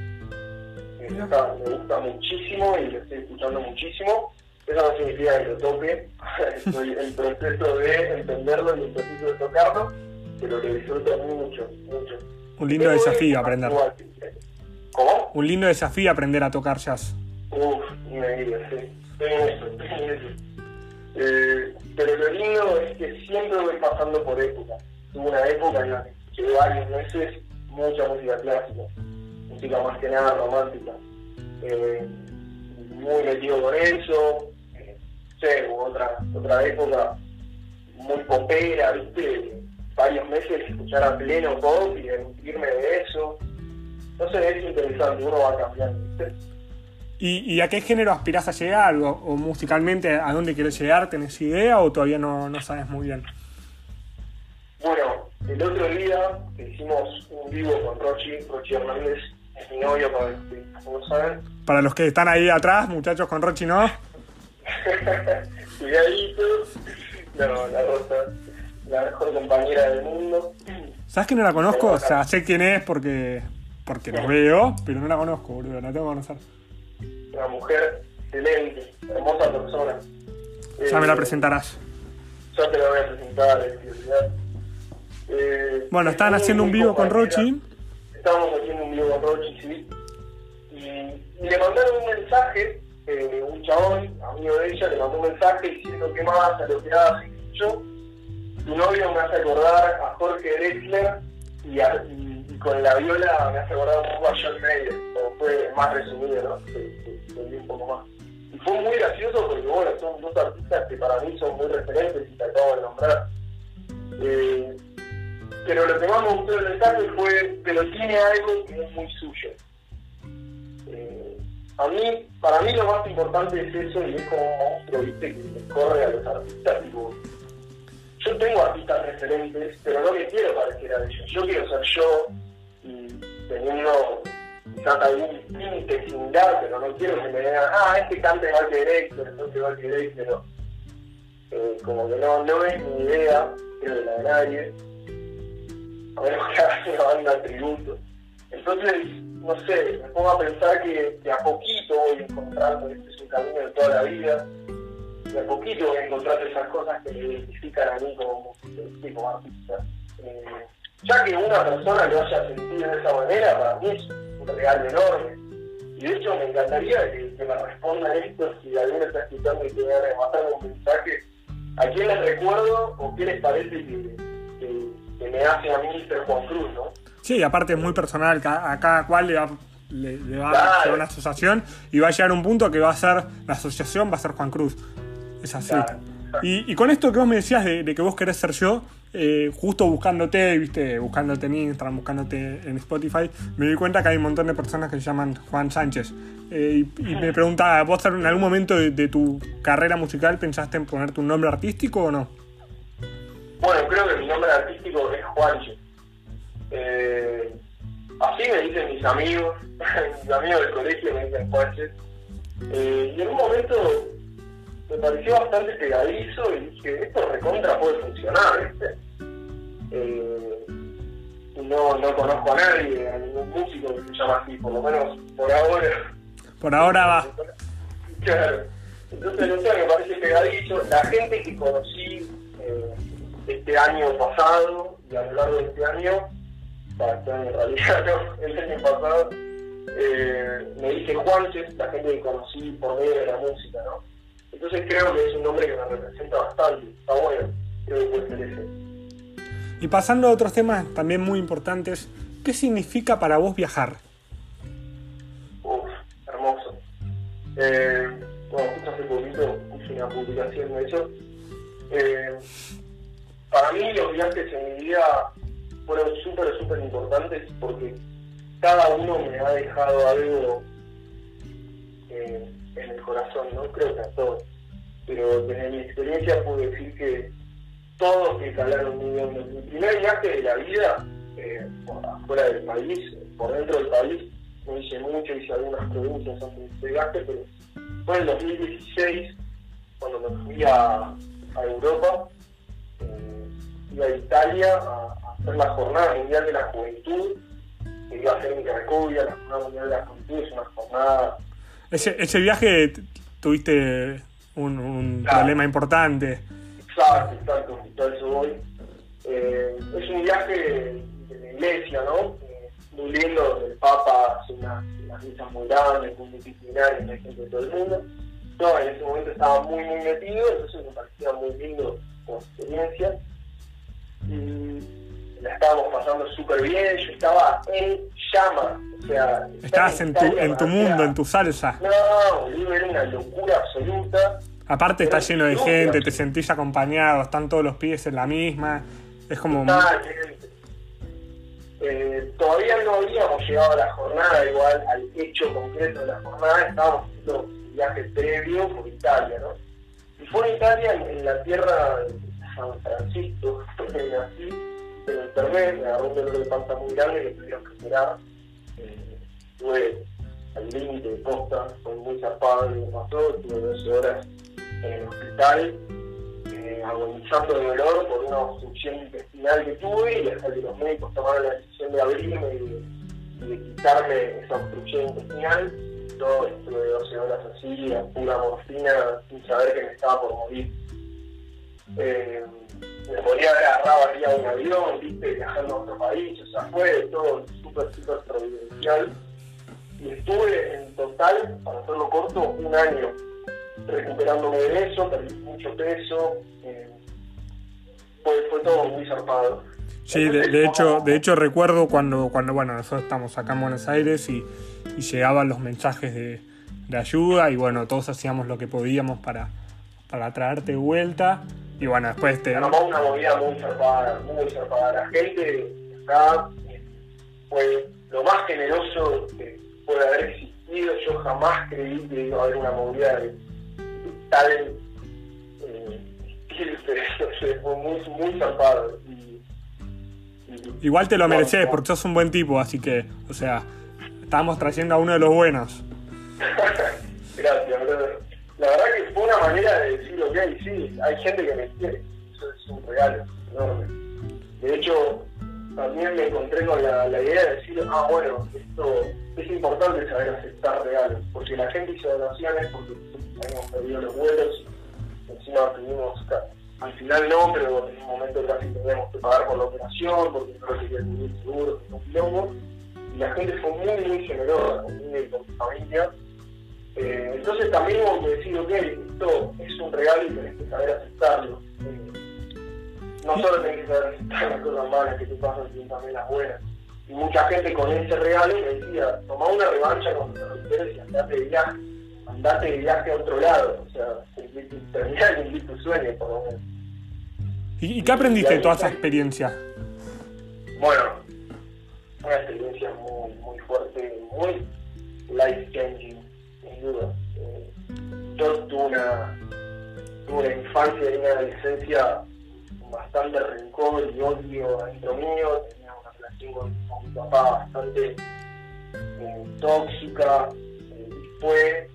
Me gusta, me gusta muchísimo y lo estoy escuchando muchísimo. Eso no significa que lo toque, estoy en el proceso de entenderlo y el proceso de tocarlo, pero lo disfruto mucho, mucho. Un lindo desafío aprender. igual. ¿Cómo? Un lindo desafío aprender a tocar jazz. Uf, me digas, sí. Eso, eso. Eh, pero lo lindo es que siempre voy pasando por épocas. Tuve una época en la que llevé varios meses mucha música clásica, música más que nada romántica. Eh, muy metido con eso. Eh, sé, otra, otra época muy popera, ¿viste? Varios meses escuchar a pleno pop y nutrirme de eso. No sé, es interesante, uno va cambiando, ¿viste? ¿Y, y a qué género aspirás a llegar? ¿O, o musicalmente a dónde quieres llegar? ¿Tenés idea o todavía no, no sabes muy bien? Bueno, el otro día hicimos un vivo con Rochi, Rochi Hernández, es mi novio, para los que no saben. Para los que están ahí atrás, muchachos con Rochi, ¿no? Cuidadito, no, la Rosa, la mejor compañera del mundo. ¿Sabes que no la conozco? O sea, sé quién es porque porque lo veo, pero no la conozco, boludo, la tengo que conocer. Una mujer excelente, hermosa persona. Ya me la Eh, presentarás. Ya te la voy a presentar. Eh, Bueno, estaban haciendo un vivo con. Rochi. Estábamos haciendo un vivo con Rochi, sí. Y, y le mandaron un mensaje, eh, un chabón, amigo de ella, le mandó un mensaje diciendo que más a lo que hace. Yo, tu novio me hace acordar a Jorge Drexler y, con la viola me hace acordar un poco a John Mayer, o fue más resumido, ¿no? Un poco más. Y fue muy gracioso porque, bueno, son dos artistas que para mí son muy referentes y te acabo de nombrar. Eh, pero lo que más me gustó del mensaje fue, pero tiene algo que es muy suyo. Eh, a mí, para mí lo más importante es eso y es como un monstruo, viste, que corre a los artistas, tipo, tengo artistas referentes, pero no me quiero parecer a ellos, yo quiero ser yo teniendo quizás algún tinte similar, pero no quiero que me digan, ah, este canta igual que Drexler, entonces igual que Drexler. Eh, como que no, no es mi idea, creo que la de nadie, a menos que haga una banda tributo. Entonces, no sé, me pongo a pensar que de a poquito voy encontrando, este es un camino de toda la vida, de a poquito voy encontrando esas cosas que me identifican a mí como como artista. Eh, ya que una persona lo haya sentido de esa manera, para mí es un regalo enorme. Y de hecho me encantaría que, que me respondan esto si alguien está escuchando y quiere mandarme un mensaje. ¿A quién les recuerdo o qué les parece que, que, que me hace a mí ser Juan Cruz, no? Sí, aparte es muy personal, a cada cual le va, le, le va a Claro. una asociación y va a llegar un punto que va a ser, la asociación va a ser Juan Cruz. Es así. Claro. Y, y con esto que vos me decías de, de que vos querés ser yo, eh, justo buscándote, viste, buscándote en Instagram, buscándote en Spotify, me di cuenta que hay un montón de personas que se llaman Juan Sánchez. Eh, y, y me preguntaba, ¿vos en algún momento de, de tu carrera musical pensaste en ponerte un nombre artístico o no? Bueno, creo que mi nombre artístico es Juanche. Eh, así me dicen mis amigos, mis amigos del colegio me dicen Juanche. Eh, y en un momento me pareció bastante pegadizo y dije, esto recontra puede funcionar, ¿viste? Eh, no, no conozco a nadie, a ningún músico que se llama así, por lo menos por ahora. Por ahora va. Claro. Entonces, no sé, me parece pegadizo. La gente que conocí eh, este año pasado y a lo largo de este año, para este año en realidad no, el año pasado, eh, me dije Juanches, la gente que conocí por medio de la música, ¿no? Entonces creo que es un nombre que me representa bastante, está bueno, creo que puede ser ese. Y pasando a otros temas también muy importantes, ¿qué significa para vos viajar? Uf, hermoso. Eh, bueno, justo hace poquito puse una publicación de eso. Eh, para mí los viajes en mi vida fueron súper, súper importantes porque cada uno me ha dejado algo eh, en el corazón, ¿no? Creo que a todos. Pero desde mi experiencia puedo decir que todos me calaron muy hondo. Mi primer viaje de la vida, eh, fuera del país, por dentro del país, no hice mucho, hice algunas preguntas antes de viaje, pero fue en 2016 cuando me fui a, Europa, eh, a Italia a, hacer la Jornada Mundial de la Juventud, que iba a ser en Cracovia, la Jornada Mundial de la Juventud, es una jornada... Ese, ese viaje tuviste un, un claro. problema importante. Exacto, exacto, todo eso voy. Eh, es un viaje de la iglesia, ¿no? Eh, muy lindo, donde el Papa hace unas, unas misas muy grandes, muy multitudinarias, hay gente de todo el mundo. No, en ese momento estaba muy, muy metido, entonces me parecía muy lindo como experiencia. Y la estábamos pasando súper bien, yo estaba en llamas, o sea... Estabas en, tu, en tu mundo, en tu salsa. No, era una locura absoluta. Aparte está lleno de gente, te sentís acompañado, están todos los pies en la misma, es como... Eh, todavía no habíamos llegado a la jornada, igual al hecho concreto de la jornada, estábamos haciendo un viaje previo por Italia, ¿no? Y fue en Italia, en, en la tierra de San Francisco, donde nací, me enfermé, agarró un dolor de panza muy grande que tuvieron que operar. Eh, estuve al límite de posta, fue muy zarpado y me pasó, estuve 12 horas en el hospital, eh, agonizando de dolor por una obstrucción intestinal que tuve y hasta que los médicos tomaron la decisión de abrirme y de, quitarme esa obstrucción intestinal. Yo estuve 12 horas así, a pura morfina, sin saber que me estaba por morir. Eh, me podría haber agarrado arriba un avión, viste, viajando a otro país, o sea, fue todo súper, súper providencial. Y estuve en total, para hacerlo corto, un año recuperándome de eso, perdí mucho peso, eh, fue, todo muy zarpado. Sí, de, hecho, de hecho recuerdo cuando, cuando bueno, nosotros estamos acá en Buenos Aires y, llegaban los mensajes de, de, ayuda y bueno, todos hacíamos lo que podíamos para, para traerte vuelta y bueno, después te... Armó una movida muy zarpada, muy zarpada. La gente acá fue lo más generoso que puede haber existido. Yo jamás creí que iba a haber una movida de tal eh, fue muy, muy zarpado. Y, y, Igual te lo no, mereces no. porque sos un buen tipo, así que, o sea, estamos trayendo a uno de los buenos. Gracias, brother. La verdad que fue una manera de decir, ok, sí, hay gente que me quiere. Eso es un regalo enorme. De hecho, también me encontré con la, idea de decir, ah, bueno, esto es importante saber aceptar regalos, porque la gente hizo donaciones porque habíamos perdido los vuelos encima tuvimos, al final no, pero en un momento casi teníamos que pagar por la operación porque no lo querían vivir seguro, no quilombo, y la gente fue muy, muy generosa conmigo y con mi familia. Eh, entonces también hubo que decir, ok, esto es un regalo y tenés que saber aceptarlo. Eh, no solo tenés que saber aceptar las cosas malas que te pasan, sino también las buenas. Y mucha gente con ese regalo me decía, toma una revancha con los y andate de viaje andate de viaje a otro lado, o sea, terminar de cumplir tu sueño, por lo menos. ¿Y, y qué aprendiste de toda esa experiencia? Bueno, una experiencia muy, muy fuerte, muy life changing, sin duda. Eh, yo tuve una, tuve una infancia y una adolescencia con bastante rencor y odio adentro mío, tenía una relación con, mi papá bastante eh, tóxica, eh, y fue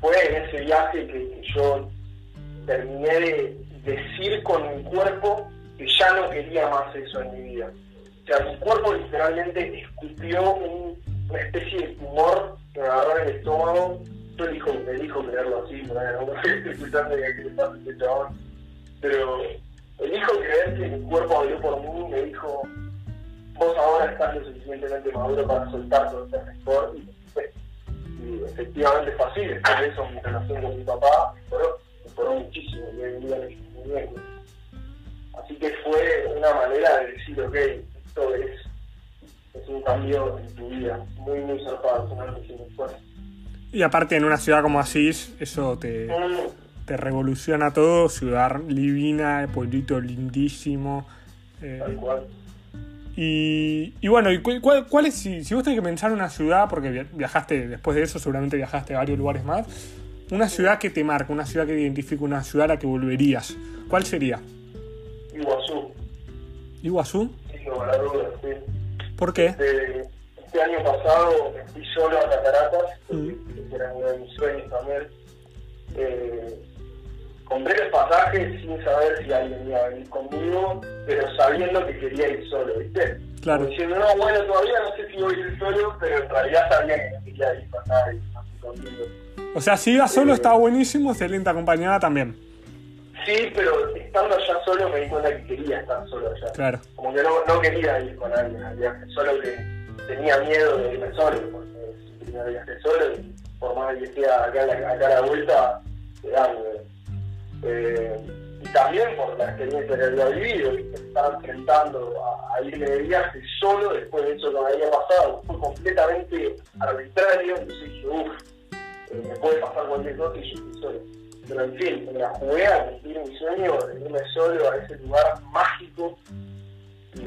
fue en ese viaje que, yo terminé de decir con mi cuerpo que ya no quería más eso en mi vida. O sea, mi cuerpo literalmente escupió un, una especie de tumor que me agarró en el estómago. Yo elijo, me dijo creerlo así, no estoy escuchando que le pasa este chabón. pero elijo creer que mi cuerpo habló por mí y me dijo, vos ahora estás lo suficientemente maduro para soltar todo este rencor y, y efectivamente fue así, después de eso mi relación con mi papá mejoró, mejoró muchísimo y hoy en día me. Así que fue una manera de decir, ok, esto es, es un cambio en tu vida, muy, muy zarpado, un antes y aparte en una ciudad como Asís, eso te, Mm, te revoluciona todo, ciudad divina, pueblito lindísimo. eh, tal cual. y, y bueno, ¿y cu- cuál, cuál es, si, si vos tenés que pensar en una ciudad, porque via- viajaste, después de eso seguramente viajaste a varios lugares más, una ciudad que te marca, una ciudad que te identifica, una ciudad a la que volverías, ¿cuál sería? Iguazú, ¿Iguazú? sin lugar a dudas, sí. ¿Por qué? Este, este año pasado me fui solo a Cataratas, Mm. que era uno de mis sueños también. Eh, compré los pasajes sin saber si alguien iba a venir conmigo, pero sabiendo que quería ir solo, ¿viste? Claro. Como diciendo, no, bueno, todavía no sé si voy a ir solo, pero en realidad sabía que no quería ir con nadie, así conmigo. O sea, si ibas solo estaba buenísimo, excelente acompañada también. Sí, pero estando allá solo me di cuenta que quería estar solo allá. Claro. como que no, no quería ir con alguien al viaje, solo que tenía miedo de irme solo, porque es mi primer viaje solo y por más que sea acá a la, acá a la vuelta, miedo. Eh, y también por la experiencia que había vivido, ¿viste? estaba enfrentando a, a irme de viaje solo después de eso que me había pasado, fue completamente arbitrario, entonces dije, uff, me puede pasar cualquier cosa y yo estoy solo. Pero en fin, me la jugué a cumplir mi sueño de irme solo a ese lugar mágico y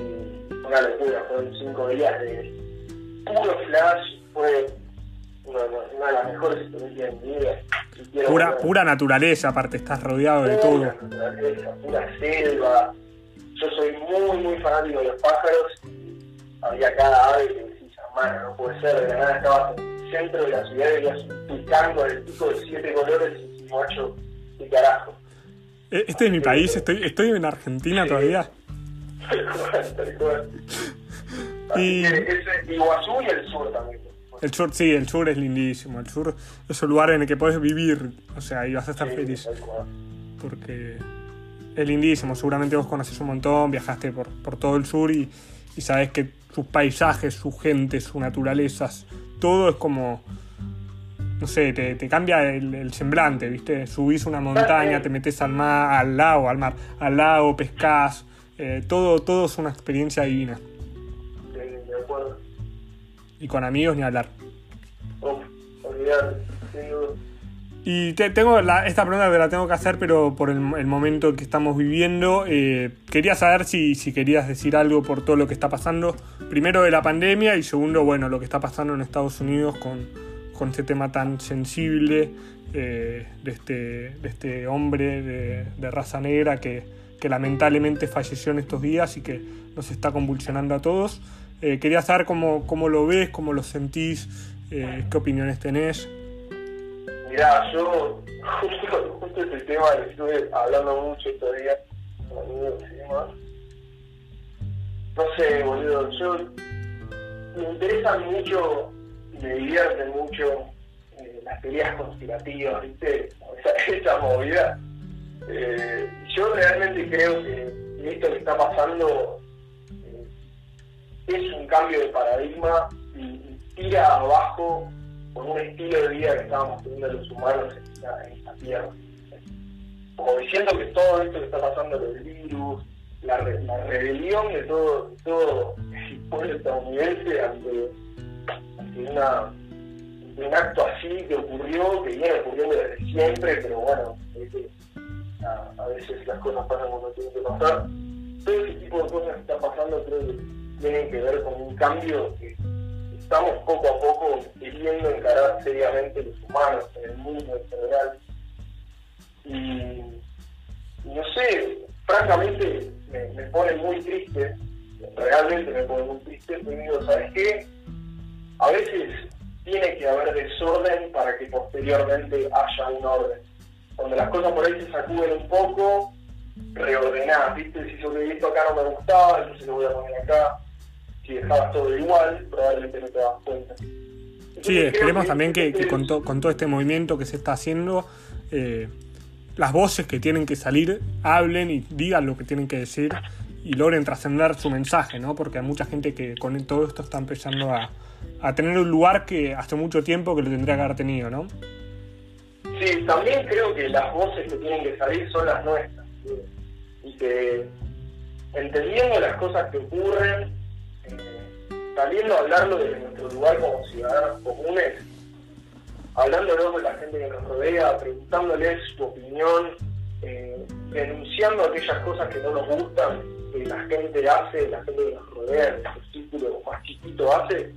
una locura, fueron cinco días de puro flash, fue una, una de las mejores experiencias de mi vida. Pura, pura naturaleza, aparte, estás rodeado de todo. Pura naturaleza, pura selva. Yo soy muy, muy fanático de los pájaros había cada ave que decís, hermano, no puede ser, de la nada estabas en el centro de la ciudad y un picando del pico de siete colores y decís, macho, qué carajo. Eh, Este es mi país, estoy, estoy en Argentina todavía. Tal cual, tal cual. Así Y- ese Iguazú y el sur también. El sur, sí, el sur es lindísimo. El sur es un lugar en el que podés vivir, o sea, y vas a estar Sí, feliz. Porque es lindísimo. Seguramente vos conoces un montón, viajaste por, por todo el sur y, y sabés que sus paisajes, su gente, sus naturalezas, todo es como. No sé, te, te cambia el, el semblante, ¿viste? Subís una montaña, te metes al mar, al lago, al mar, al lago, pescás. eh, todo, todo es una experiencia divina. Sí, de acuerdo. Y con amigos ni hablar. Uf. Y te, tengo la- esta pregunta te la tengo que hacer, pero por el, el momento que estamos viviendo, eh, quería saber si, si querías decir algo por todo lo que está pasando. Primero de la pandemia y segundo, bueno, lo que está pasando en Estados Unidos con, con este tema tan sensible eh, de, este, de este hombre de, raza negra que, que lamentablemente falleció en estos días y que nos está convulsionando a todos. Eh, quería saber cómo, cómo lo ves, cómo lo sentís, eh, qué opiniones tenés. Mirá, yo justo, justo este tema lo estuve hablando mucho días con. No sé, boludo, yo me interesan mucho me divierten mucho eh, las teorías conspirativas, ¿viste? Esa, esa movida. Eh, yo realmente creo que esto que está pasando eh, es un cambio de paradigma y, tira abajo por un estilo de vida que estábamos teniendo los humanos en esta, en esta tierra. Como diciendo que todo esto que está pasando, los virus, la, re- la rebelión de todo, de todo el pueblo estadounidense ante, un acto así que ocurrió, que viene ocurriendo desde siempre, pero bueno, a, veces las cosas pasan como tienen que pasar. Todo ese tipo de cosas que están pasando creo que tienen que ver con un cambio que estamos poco a poco queriendo encarar seriamente los humanos en el mundo en general. Y, no sé, francamente me, pone muy triste, realmente me pone muy triste, porque digo, ¿sabes qué? A veces tiene que haber desorden para que posteriormente haya un orden. Cuando las cosas por ahí se sacuden un poco, reordenás, ¿viste? Si yo que esto acá no me gustaba, entonces lo voy a poner acá. Si dejabas todo igual, probablemente no te das cuenta. Sí, Entonces, esperemos también que, que este con, to- con todo este movimiento que se está haciendo, eh, las voces que tienen que salir hablen y digan lo que tienen que decir y logren trascender su mensaje, ¿no? Porque hay mucha gente que con todo esto está empezando a, a tener un lugar que hace mucho tiempo que lo tendría que haber tenido, ¿no? Sí, también creo que las voces que tienen que salir son las nuestras. Y que entendiendo las cosas que ocurren, eh, saliendo a hablarlo desde nuestro lugar como ciudadanos comunes, hablándolo con la gente que nos rodea, preguntándoles su opinión, eh, denunciando aquellas cosas que no nos gustan, que la gente hace, la gente que nos rodea, nuestro círculo más chiquito hace,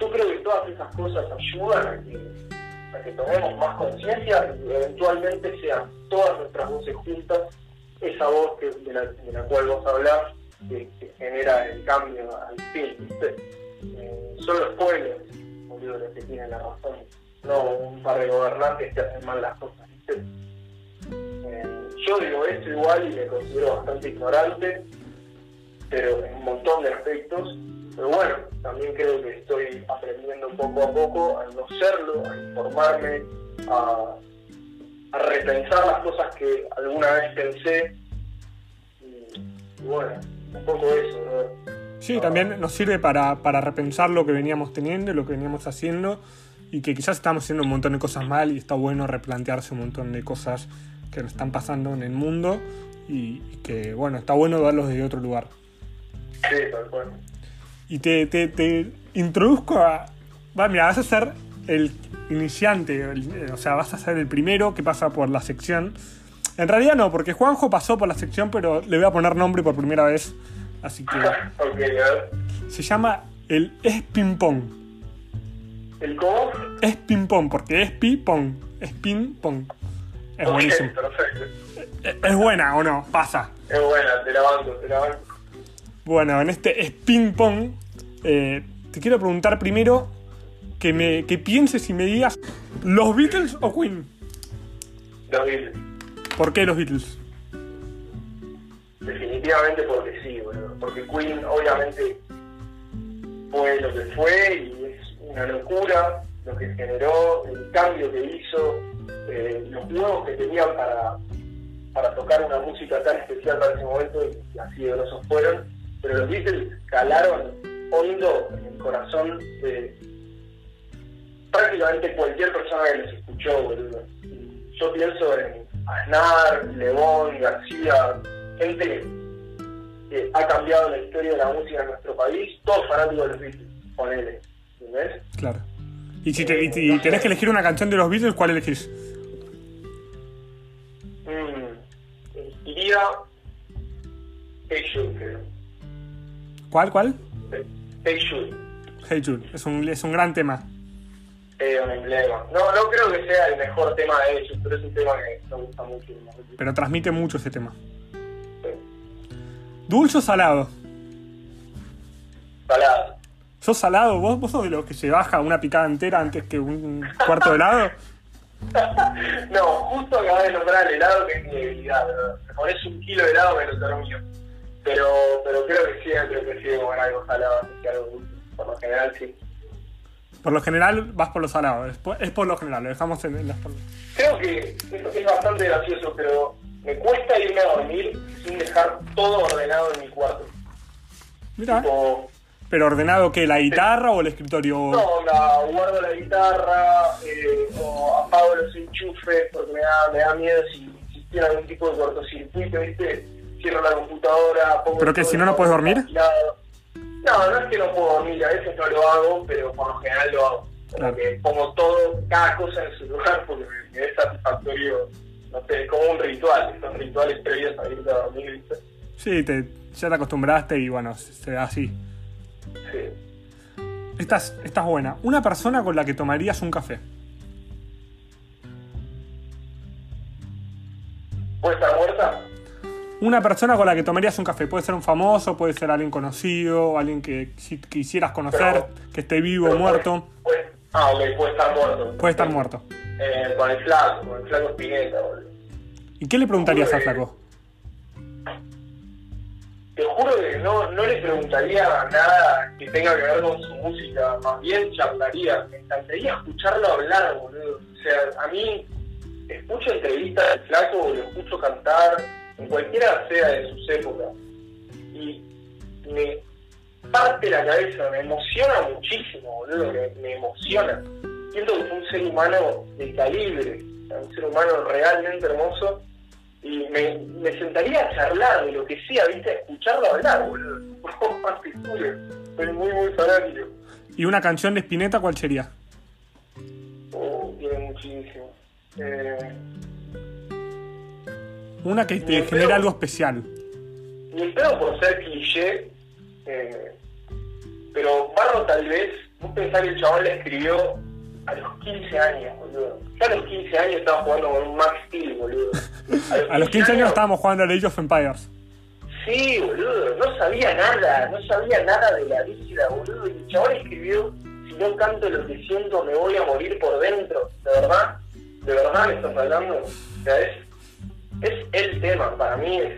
yo creo que todas esas cosas ayudan a que, tomemos más conciencia y eventualmente sean todas nuestras voces juntas esa voz que, de, la, de la cual vos hablás que, que genera el cambio al fin, ¿viste? Eh, son los pueblos, que tienen la razón, no un par de gobernantes que hacen mal las cosas, ¿viste? Yo digo esto igual y me considero bastante ignorante, pero en un montón de aspectos, pero bueno, también creo que estoy aprendiendo poco a poco a no serlo, a informarme, a, repensar las cosas que alguna vez pensé. Y, y bueno, un poco eso, ¿no? Sí, también nos sirve para, para repensar lo que veníamos teniendo, lo que veníamos haciendo y que quizás estamos haciendo un montón de cosas mal y está bueno replantearse un montón de cosas que nos están pasando en el mundo y, y que, bueno, está bueno verlos desde otro lugar. Sí, tal cual. Y te, te, te introduzco a... Va, mira, vas a ser el iniciante, el- o sea, vas a ser el primero que pasa por la sección. En realidad no, porque Juanjo pasó por la sección, pero le voy a poner nombre por primera vez. Así que se llama el Es Ping Pong. ¿El cómo? Es ping pong, porque es pi pong. Es ping pong. Es buenísimo. perfecto. ¿Es es buena o no? Pasa. Es buena, te la banco, te la banco. Bueno, en este es ping pong, eh, te quiero preguntar primero que, me, que pienses y me digas, ¿los Beatles o Queen? Los Beatles. ¿Por qué los Beatles? Definitivamente porque sí, boludo. Porque Queen obviamente fue lo que fue y es una locura lo que generó, el cambio que hizo, eh, los nuevos que tenían para, para tocar una música tan especial para ese momento y así de grosos fueron. Pero los Beatles calaron hondo en el corazón de prácticamente cualquier persona que los escuchó, boludo. Yo pienso en Aznar, Lebón, García, gente que ha cambiado la historia de la música en nuestro país, todos fanáticos de los Beatles, ponele, ¿entendés? Claro. Y si, te, y si tenés que elegir una canción de los Beatles, ¿cuál elegís? Mm, iría Hey Jude, creo. ¿Cuál, cuál? Hey Jude, Hey Jude. Es un, es un gran tema. es un emblema. No, no creo que sea el mejor tema de ellos, pero es un tema que me gusta mucho. Pero transmite mucho ese tema. ¿Dulce o salado? Salada. ¿Sos salado? ¿Vos, ¿Vos sos de los que se baja una picada entera antes que un cuarto de helado? No, justo acabas de nombrar el helado que es mi debilidad, ¿verdad? Pones un kilo de helado me lo termino. Pero, pero creo que siempre prefiero comer algo salado antes que algo dulce. Por lo general sí. Por lo general vas por lo salado. Es por, es por lo general, lo dejamos en, en las... Creo que es, es bastante gracioso, pero me cuesta irme a dormir sin dejar todo ordenado en mi cuarto. Mira. ¿Pero ordenado qué? ¿La guitarra o el escritorio? no, la, guardo la guitarra eh, o apago los enchufes porque me da, me da miedo si, si tiene algún tipo de cortocircuito, ¿viste? Cierro la computadora, pongo ¿Pero que si no, no puedes dormir? No, no es que no puedo dormir, a veces no lo hago, pero por lo general lo hago. Claro. que pongo todo, cada cosa en su lugar porque me, me es satisfactorio, no sé, es como un ritual, estos rituales previos a irte a dormir, ¿viste? Sí, te, ya te acostumbraste y bueno, se da así. Sí. Esta es, esta es buena. Una persona con la que tomarías un café. ¿Puede estar muerta? Una persona con la que tomarías un café. Puede ser un famoso, puede ser alguien conocido, alguien que si- quisieras conocer, Pero- que esté vivo o muerto. puede- puede- ah, ok, puede estar muerto. Puede estar muerto. Eh, con el flaco, con el flaco Spinetta, boludo. ¿Y qué le preguntarías al flaco? Te juro que no, no le preguntaría nada que tenga que ver con su música, más bien charlaría. Me encantaría escucharlo hablar, boludo. O sea, a mí escucho entrevistas del flaco lo escucho cantar, en cualquiera sea de sus épocas, y me parte la cabeza, me emociona muchísimo, boludo, me, me emociona. Siento que fue un ser humano de calibre, un ser humano realmente hermoso, y me, me sentaría a charlar de lo que sea, viste, escucharlo hablar, boludo. Soy muy, muy fanático. ¿Y una canción de Spinetta cuál sería? Oh, tiene muchísimo. Eh, Una que te genera pedo. algo especial. ni en pedo por ser cliché, eh, pero Barro tal vez, vos pensás que el chabón le escribió a los 15 años, boludo. Ya a los 15 años estaba jugando con un Max Steel, boludo. A los 15 años estábamos jugando a Age of Empires. Sí, boludo, no sabía nada, no sabía nada de la vida, boludo. Y el chabón escribió, si no canto lo que siento, me voy a morir por dentro. ¿De verdad? ¿De verdad me estás hablando? O sea, es, es el tema, para mí es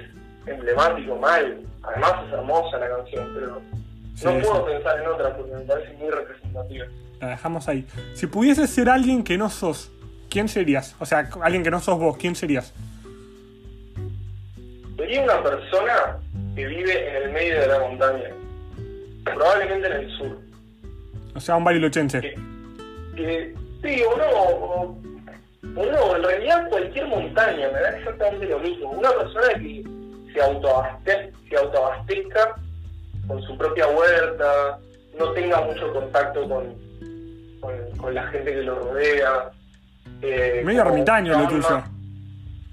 emblemático, mal. Además es hermosa la canción, pero Sí, no puedo sí. pensar en otra porque me parece muy representativa. La dejamos ahí. Si pudieses ser alguien que no sos, ¿quién serías? O sea, alguien que no sos vos, ¿quién serías? Sería una persona que vive en el medio de la montaña, probablemente en el sur. O sea, un barilochense. que, que sí o no, o, o no, en realidad cualquier montaña me da exactamente lo mismo. Una persona que se, autoabaste, se autoabastezca con su propia huerta, no tenga mucho contacto con, con, con la gente que lo rodea. eh, Medio ermitaño lo tuyo.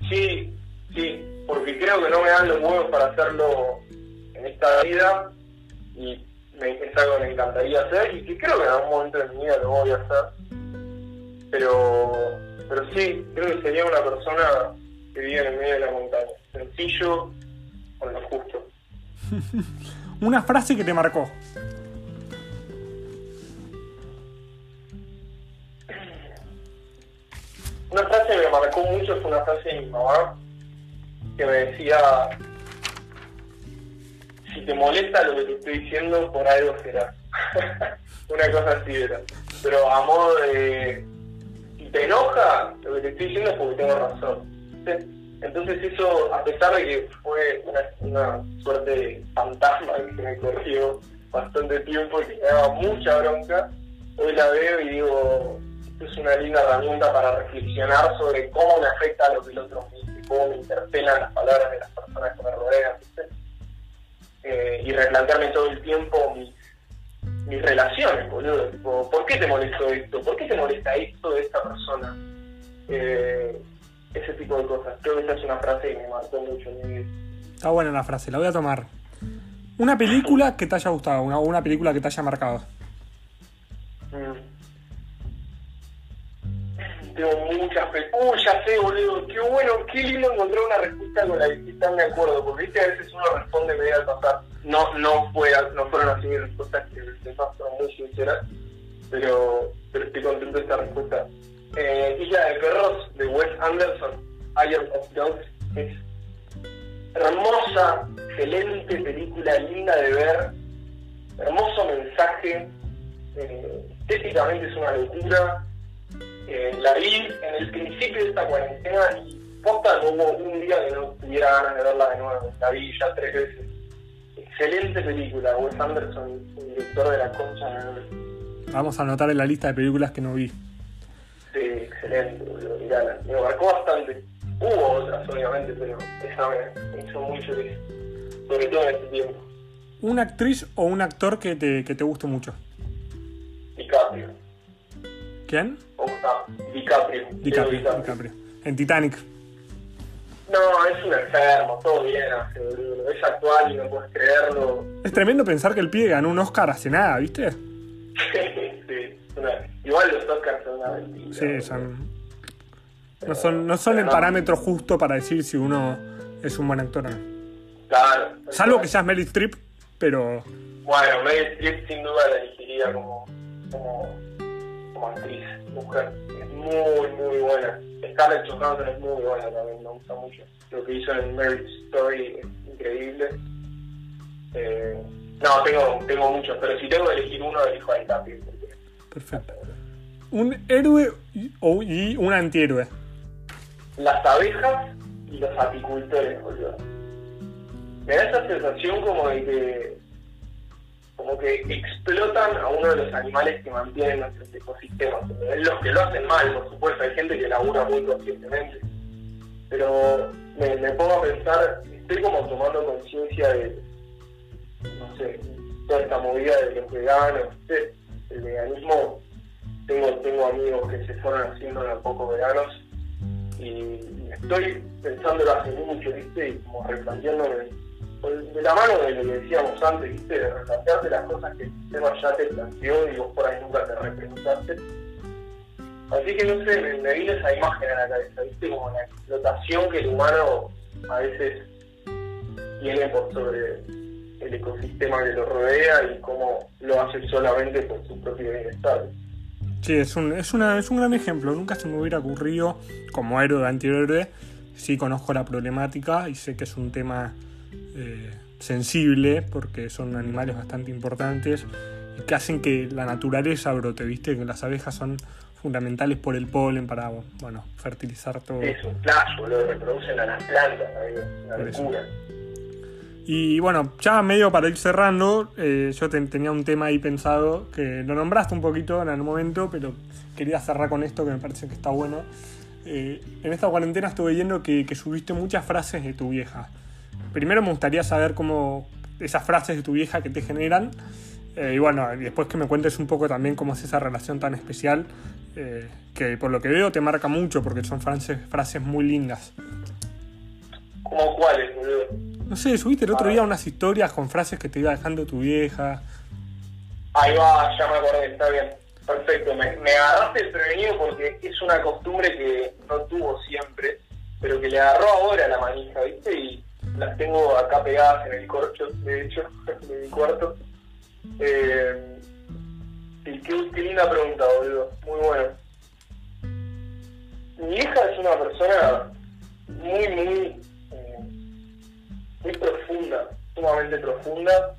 Sí, sí, porque creo que no me dan los huevos para hacerlo en esta vida y me, es algo que me encantaría hacer y que creo que en algún momento de mi vida lo voy a hacer. Pero, pero sí, creo que sería una persona que vive en el medio de la montaña, sencillo, con lo justo. Una frase que te marcó. Una frase que me marcó mucho fue una frase de mi mamá que me decía, si te molesta lo que te estoy diciendo, por algo será. una cosa así era. Pero a modo de, si te enoja lo que te estoy diciendo es porque tengo razón. Entonces eso, a pesar de que fue una, una suerte de fantasma que me corrió bastante tiempo y que me daba mucha bronca, hoy la veo y digo, es una linda herramienta para reflexionar sobre cómo me afecta lo que el otro me dice, cómo me interpelan las palabras de las personas que me rodean. Eh, y replantearme todo el tiempo mis, mis relaciones, boludo. Tipo, ¿Por qué te molestó esto? ¿Por qué te molesta esto de esta persona? Eh, ese tipo de cosas. Creo que esa es una frase que me marcó mucho en mi vida. Está buena la frase, la voy a tomar. Una película que te haya gustado, una, una película que te haya marcado. Mm. Tengo muchas pe- Uy, ya sé, boludo. Qué bueno, qué lindo encontrar una respuesta con la que están de acuerdo. Porque a veces uno responde medio al pasar. No, no, fue, no fueron así mis respuestas que fueron muy sinceras. Pero, pero estoy contento de esta respuesta. Eh, Isla de Perros de Wes Anderson, Iron of Dogs, es hermosa, excelente película, linda de ver, hermoso mensaje, eh, estéticamente es una locura. Eh, la vi en el principio de esta cuarentena y posta no hubo un día que no tuviera ganas de verla de nuevo. La vi ya tres veces. Excelente película, Wes Anderson, un director de la concha de la lora. Vamos a anotar en la lista de películas que no vi. Sí, excelente, boludo, mirala. Me marcó bastante. Hubo otras, obviamente, pero esa me, me hizo muy feliz. Sobre todo en este tiempo. Una actriz o un actor que te, que te guste mucho. DiCaprio. ¿Quién? O, ah, DiCaprio. DiCaprio. En Titanic. No, es un enfermo, todo bien. Es actual y no puedes creerlo. Es tremendo pensar que el pibe ganó un Oscar hace nada, ¿viste? sí, una- igual los Oscars son una mentira. Sí, son. No son, no son el parámetro justo para decir si uno es un buen actor o no. Claro. Salvo que seas Meryl Streep, pero. Bueno, Meryl Streep sin duda la elegiría como, como, como actriz, mujer. Es muy, muy buena. Scarlett Johansson es muy buena también, me gusta mucho. Lo que hizo en Marriage Story es increíble. Eh, no, tengo, tengo muchos, pero si tengo que elegir uno, elijo a DiCaprio. porque- Perfecto. Un héroe y un antihéroe. las abejas y los apicultores, boludo. Me da esa sensación como de que como que explotan a uno de los animales que mantienen nuestros ecosistemas. Los que lo hacen mal, por supuesto, hay gente que labura muy conscientemente. Pero me, me pongo a pensar, estoy como tomando conciencia de, no sé, toda esta movida de los veganos, el veganismo, tengo, tengo amigos que se fueron haciendo a poco veganos y estoy pensándolo hace mucho, ¿viste? Y como replanteándome de la mano de lo que decíamos antes, ¿viste? De replantearte las cosas que el sistema ya te planteó y vos por ahí nunca te repreguntaste. Así que no sé, me, me vino esa imagen a la cabeza, ¿viste? Como la explotación que el humano a veces tiene por sobre el ecosistema que lo rodea y cómo lo hace solamente por su propio bienestar. Sí, es un, es, una, es un gran ejemplo. Nunca se me hubiera ocurrido, como héroe de antihéroe, sí conozco la problemática y sé que es un tema eh, sensible porque son animales bastante importantes y que hacen que la naturaleza brote, viste, que las abejas son fundamentales por el polen para, bueno, fertilizar todo. Es un plazo, lo reproducen a las plantas, una locura. Y bueno, ya medio para ir cerrando, eh, yo tenía un tema ahí pensado que lo nombraste un poquito en el momento, pero quería cerrar con esto que me parece que está bueno. Eh, en esta cuarentena estuve viendo que, subiste muchas frases de tu vieja. Primero me gustaría saber cómo esas frases de tu vieja que te generan. Eh, y bueno, después que me cuentes un poco también cómo es esa relación tan especial, que por lo que veo te marca mucho porque son frases, frases muy lindas. ¿Cómo cuáles, boludo? No sé, subiste el otro día unas historias con frases que te iba dejando tu vieja. Ahí va, ya me acordé, está bien. Perfecto, me, me agarraste prevenido porque es una costumbre que no tuvo siempre, pero que le agarró ahora la manija, ¿viste? Y las tengo acá pegadas en el corcho, de hecho, en mi cuarto. Eh, y qué, linda pregunta, boludo. Muy bueno. Mi hija es una persona muy, muy muy profunda, sumamente profunda,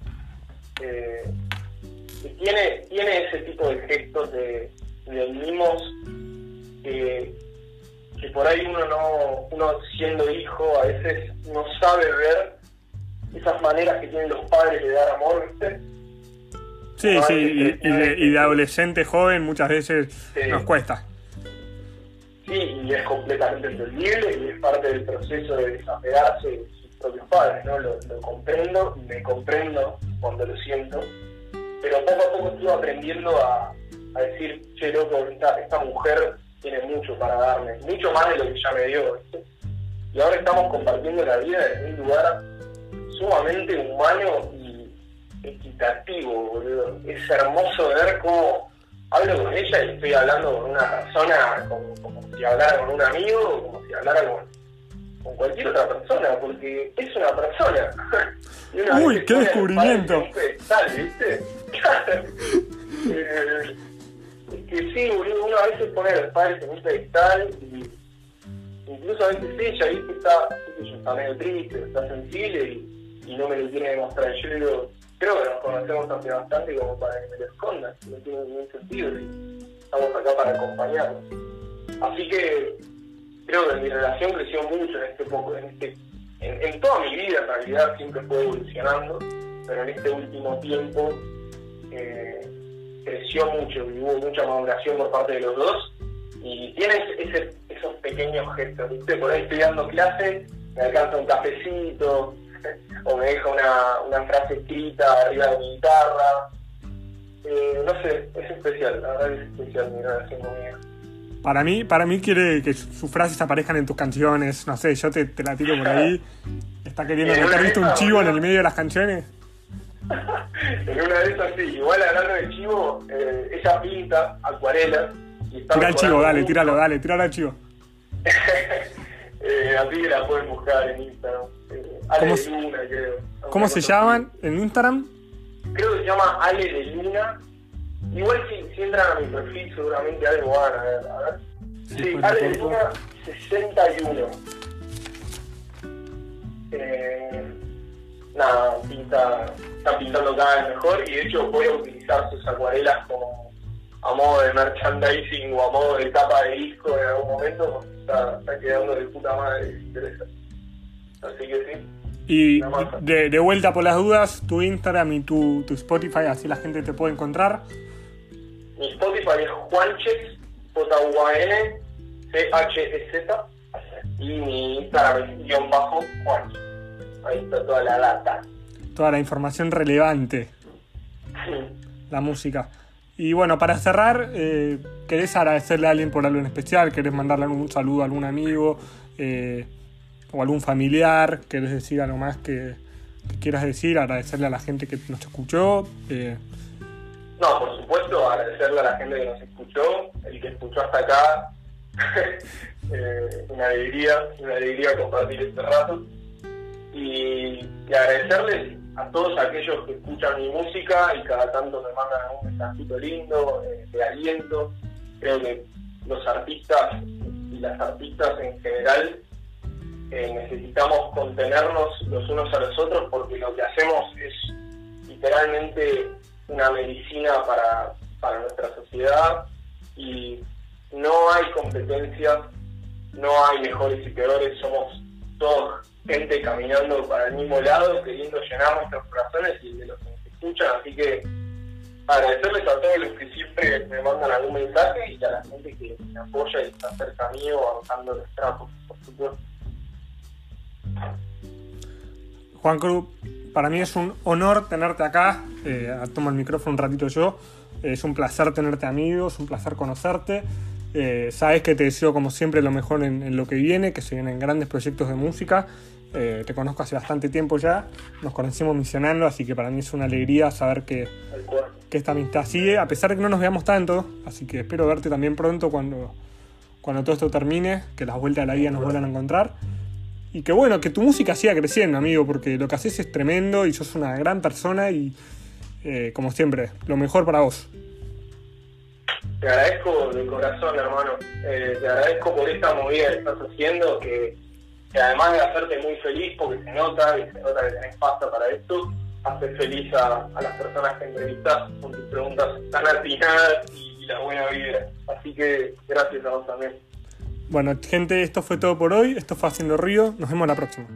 eh, y tiene, tiene ese tipo de gestos de, de mimos que, por ahí uno no, uno siendo hijo a veces no sabe ver esas maneras que tienen los padres de dar amor, ¿viste? Sí, sí, y, de, adolescente joven muchas veces nos cuesta. Sí, y es completamente entendible y es parte del proceso de desapegarse propios padres, ¿no? Lo, comprendo y me comprendo cuando lo siento, pero poco a poco estoy aprendiendo a, decir, che, loco, esta, mujer tiene mucho para darme, mucho más de lo que ya me dio, Y ahora estamos compartiendo la vida en un lugar sumamente humano y equitativo, boludo. Es hermoso ver cómo hablo con ella y estoy hablando con una persona como, como si hablara con un amigo, como si hablara con con cualquier otra persona, porque es una persona. Uy, qué descubrimiento. ¿viste? que sí, uno a veces pone a los padres en un pedestal y incluso a veces ella, ¿viste? Está, medio triste, está sensible y, no me lo tiene que mostrar. Yo digo, creo que nos conocemos hace bastante como para que me lo escondas, no tiene ningún sentido y estamos acá para acompañarnos. Así que creo que mi relación creció mucho en este poco, en este, en, toda mi vida en realidad siempre fue evolucionando, pero en este último tiempo eh, creció mucho y hubo mucha maduración por parte de los dos y tienes ese, esos pequeños gestos, ¿viste? Por ahí estoy dando clase, me alcanza un cafecito o me deja una, una frase escrita arriba de mi guitarra. Eh, no sé, es especial, la verdad es especial mi relación con ella. Para mí, para mí quiere que sus frases aparezcan en tus canciones. No sé, yo te, te la tiro por ahí. Está queriendo meter, ¿viste un chivo en el medio de las canciones? en una de esas sí. Igual hablando de chivo, eh, ella pinta acuarela. Tira el chivo, dale, tíralo, dale, tíralo al chivo. eh, así que la pueden buscar en Instagram. Eh, Ale de Luna, creo. ¿Cómo se llaman en Instagram? Creo que se llama Ale de Luna Igual si, si, entran a mi perfil seguramente algo van a ver. A ver. Sí, Ale de Luna 61. Eh, nada, pinta, está pintando cada vez mejor y de hecho voy a utilizar sus acuarelas como, a modo de merchandising o a modo de tapa de disco en algún momento, está, está quedando de puta madre interesante. Así que sí. Y de vuelta por las dudas, tu Instagram y tu, tu Spotify, así la gente te puede encontrar. Mi Spotify es Juanches, J-U-A-N, C-H-E-Z, y mi Instagram es guion bajo Juanches. Ahí está toda la data. Toda la información relevante, la música. Y bueno, para cerrar, eh, ¿querés agradecerle a alguien por algo en especial? ¿Querés mandarle un saludo a algún amigo eh, o algún familiar? ¿Querés decir algo más que, que quieras decir? Agradecerle a la gente que nos escuchó. eh, No, por supuesto, agradecerle a la gente que nos escuchó, el que escuchó hasta acá. Eh, una alegría, una alegría compartir este rato. Y, agradecerles a todos aquellos que escuchan mi música y cada tanto me mandan un mensajito lindo, eh, de aliento. Creo que los artistas y las artistas en general eh, necesitamos contenernos los unos a los otros porque lo que hacemos es literalmente una medicina para, para nuestra sociedad y no hay competencia, no hay mejores y peores, somos todos gente caminando para el mismo lado, queriendo llenar nuestros corazones y de los que nos escuchan, así que agradecerles a todos los que siempre me mandan algún mensaje y a la gente que me apoya y está cerca mío bancando los trapos, por supuesto. Juan Cruz, para mí es un honor tenerte acá. Eh, tomo el micrófono un ratito yo. Es un placer tenerte amigo, es un placer conocerte. Eh, sabes que te deseo como siempre lo mejor en, lo que viene, que se vienen grandes proyectos de música. Eh, te conozco hace bastante tiempo ya, nos conocimos misionando, así que para mí es una alegría saber que, que esta amistad sigue, a pesar de que no nos veamos tanto. Así que espero verte también pronto cuando, cuando todo esto termine, que las vueltas de la vida nos vuelvan a encontrar. Y que bueno, que tu música siga creciendo, amigo, porque lo que haces es tremendo y sos una gran persona y, eh, como siempre, lo mejor para vos. Te agradezco de corazón, hermano. Eh, te agradezco por esta movida que estás haciendo, que, además de hacerte muy feliz, porque se nota, y se nota que tenés pasta para esto, haces feliz a, las personas que entrevistas con tus preguntas tan atinadas y la buena vida. Así que gracias a vos también. Bueno, gente, esto fue todo por hoy. Esto fue Haciendo Río. Nos vemos la próxima.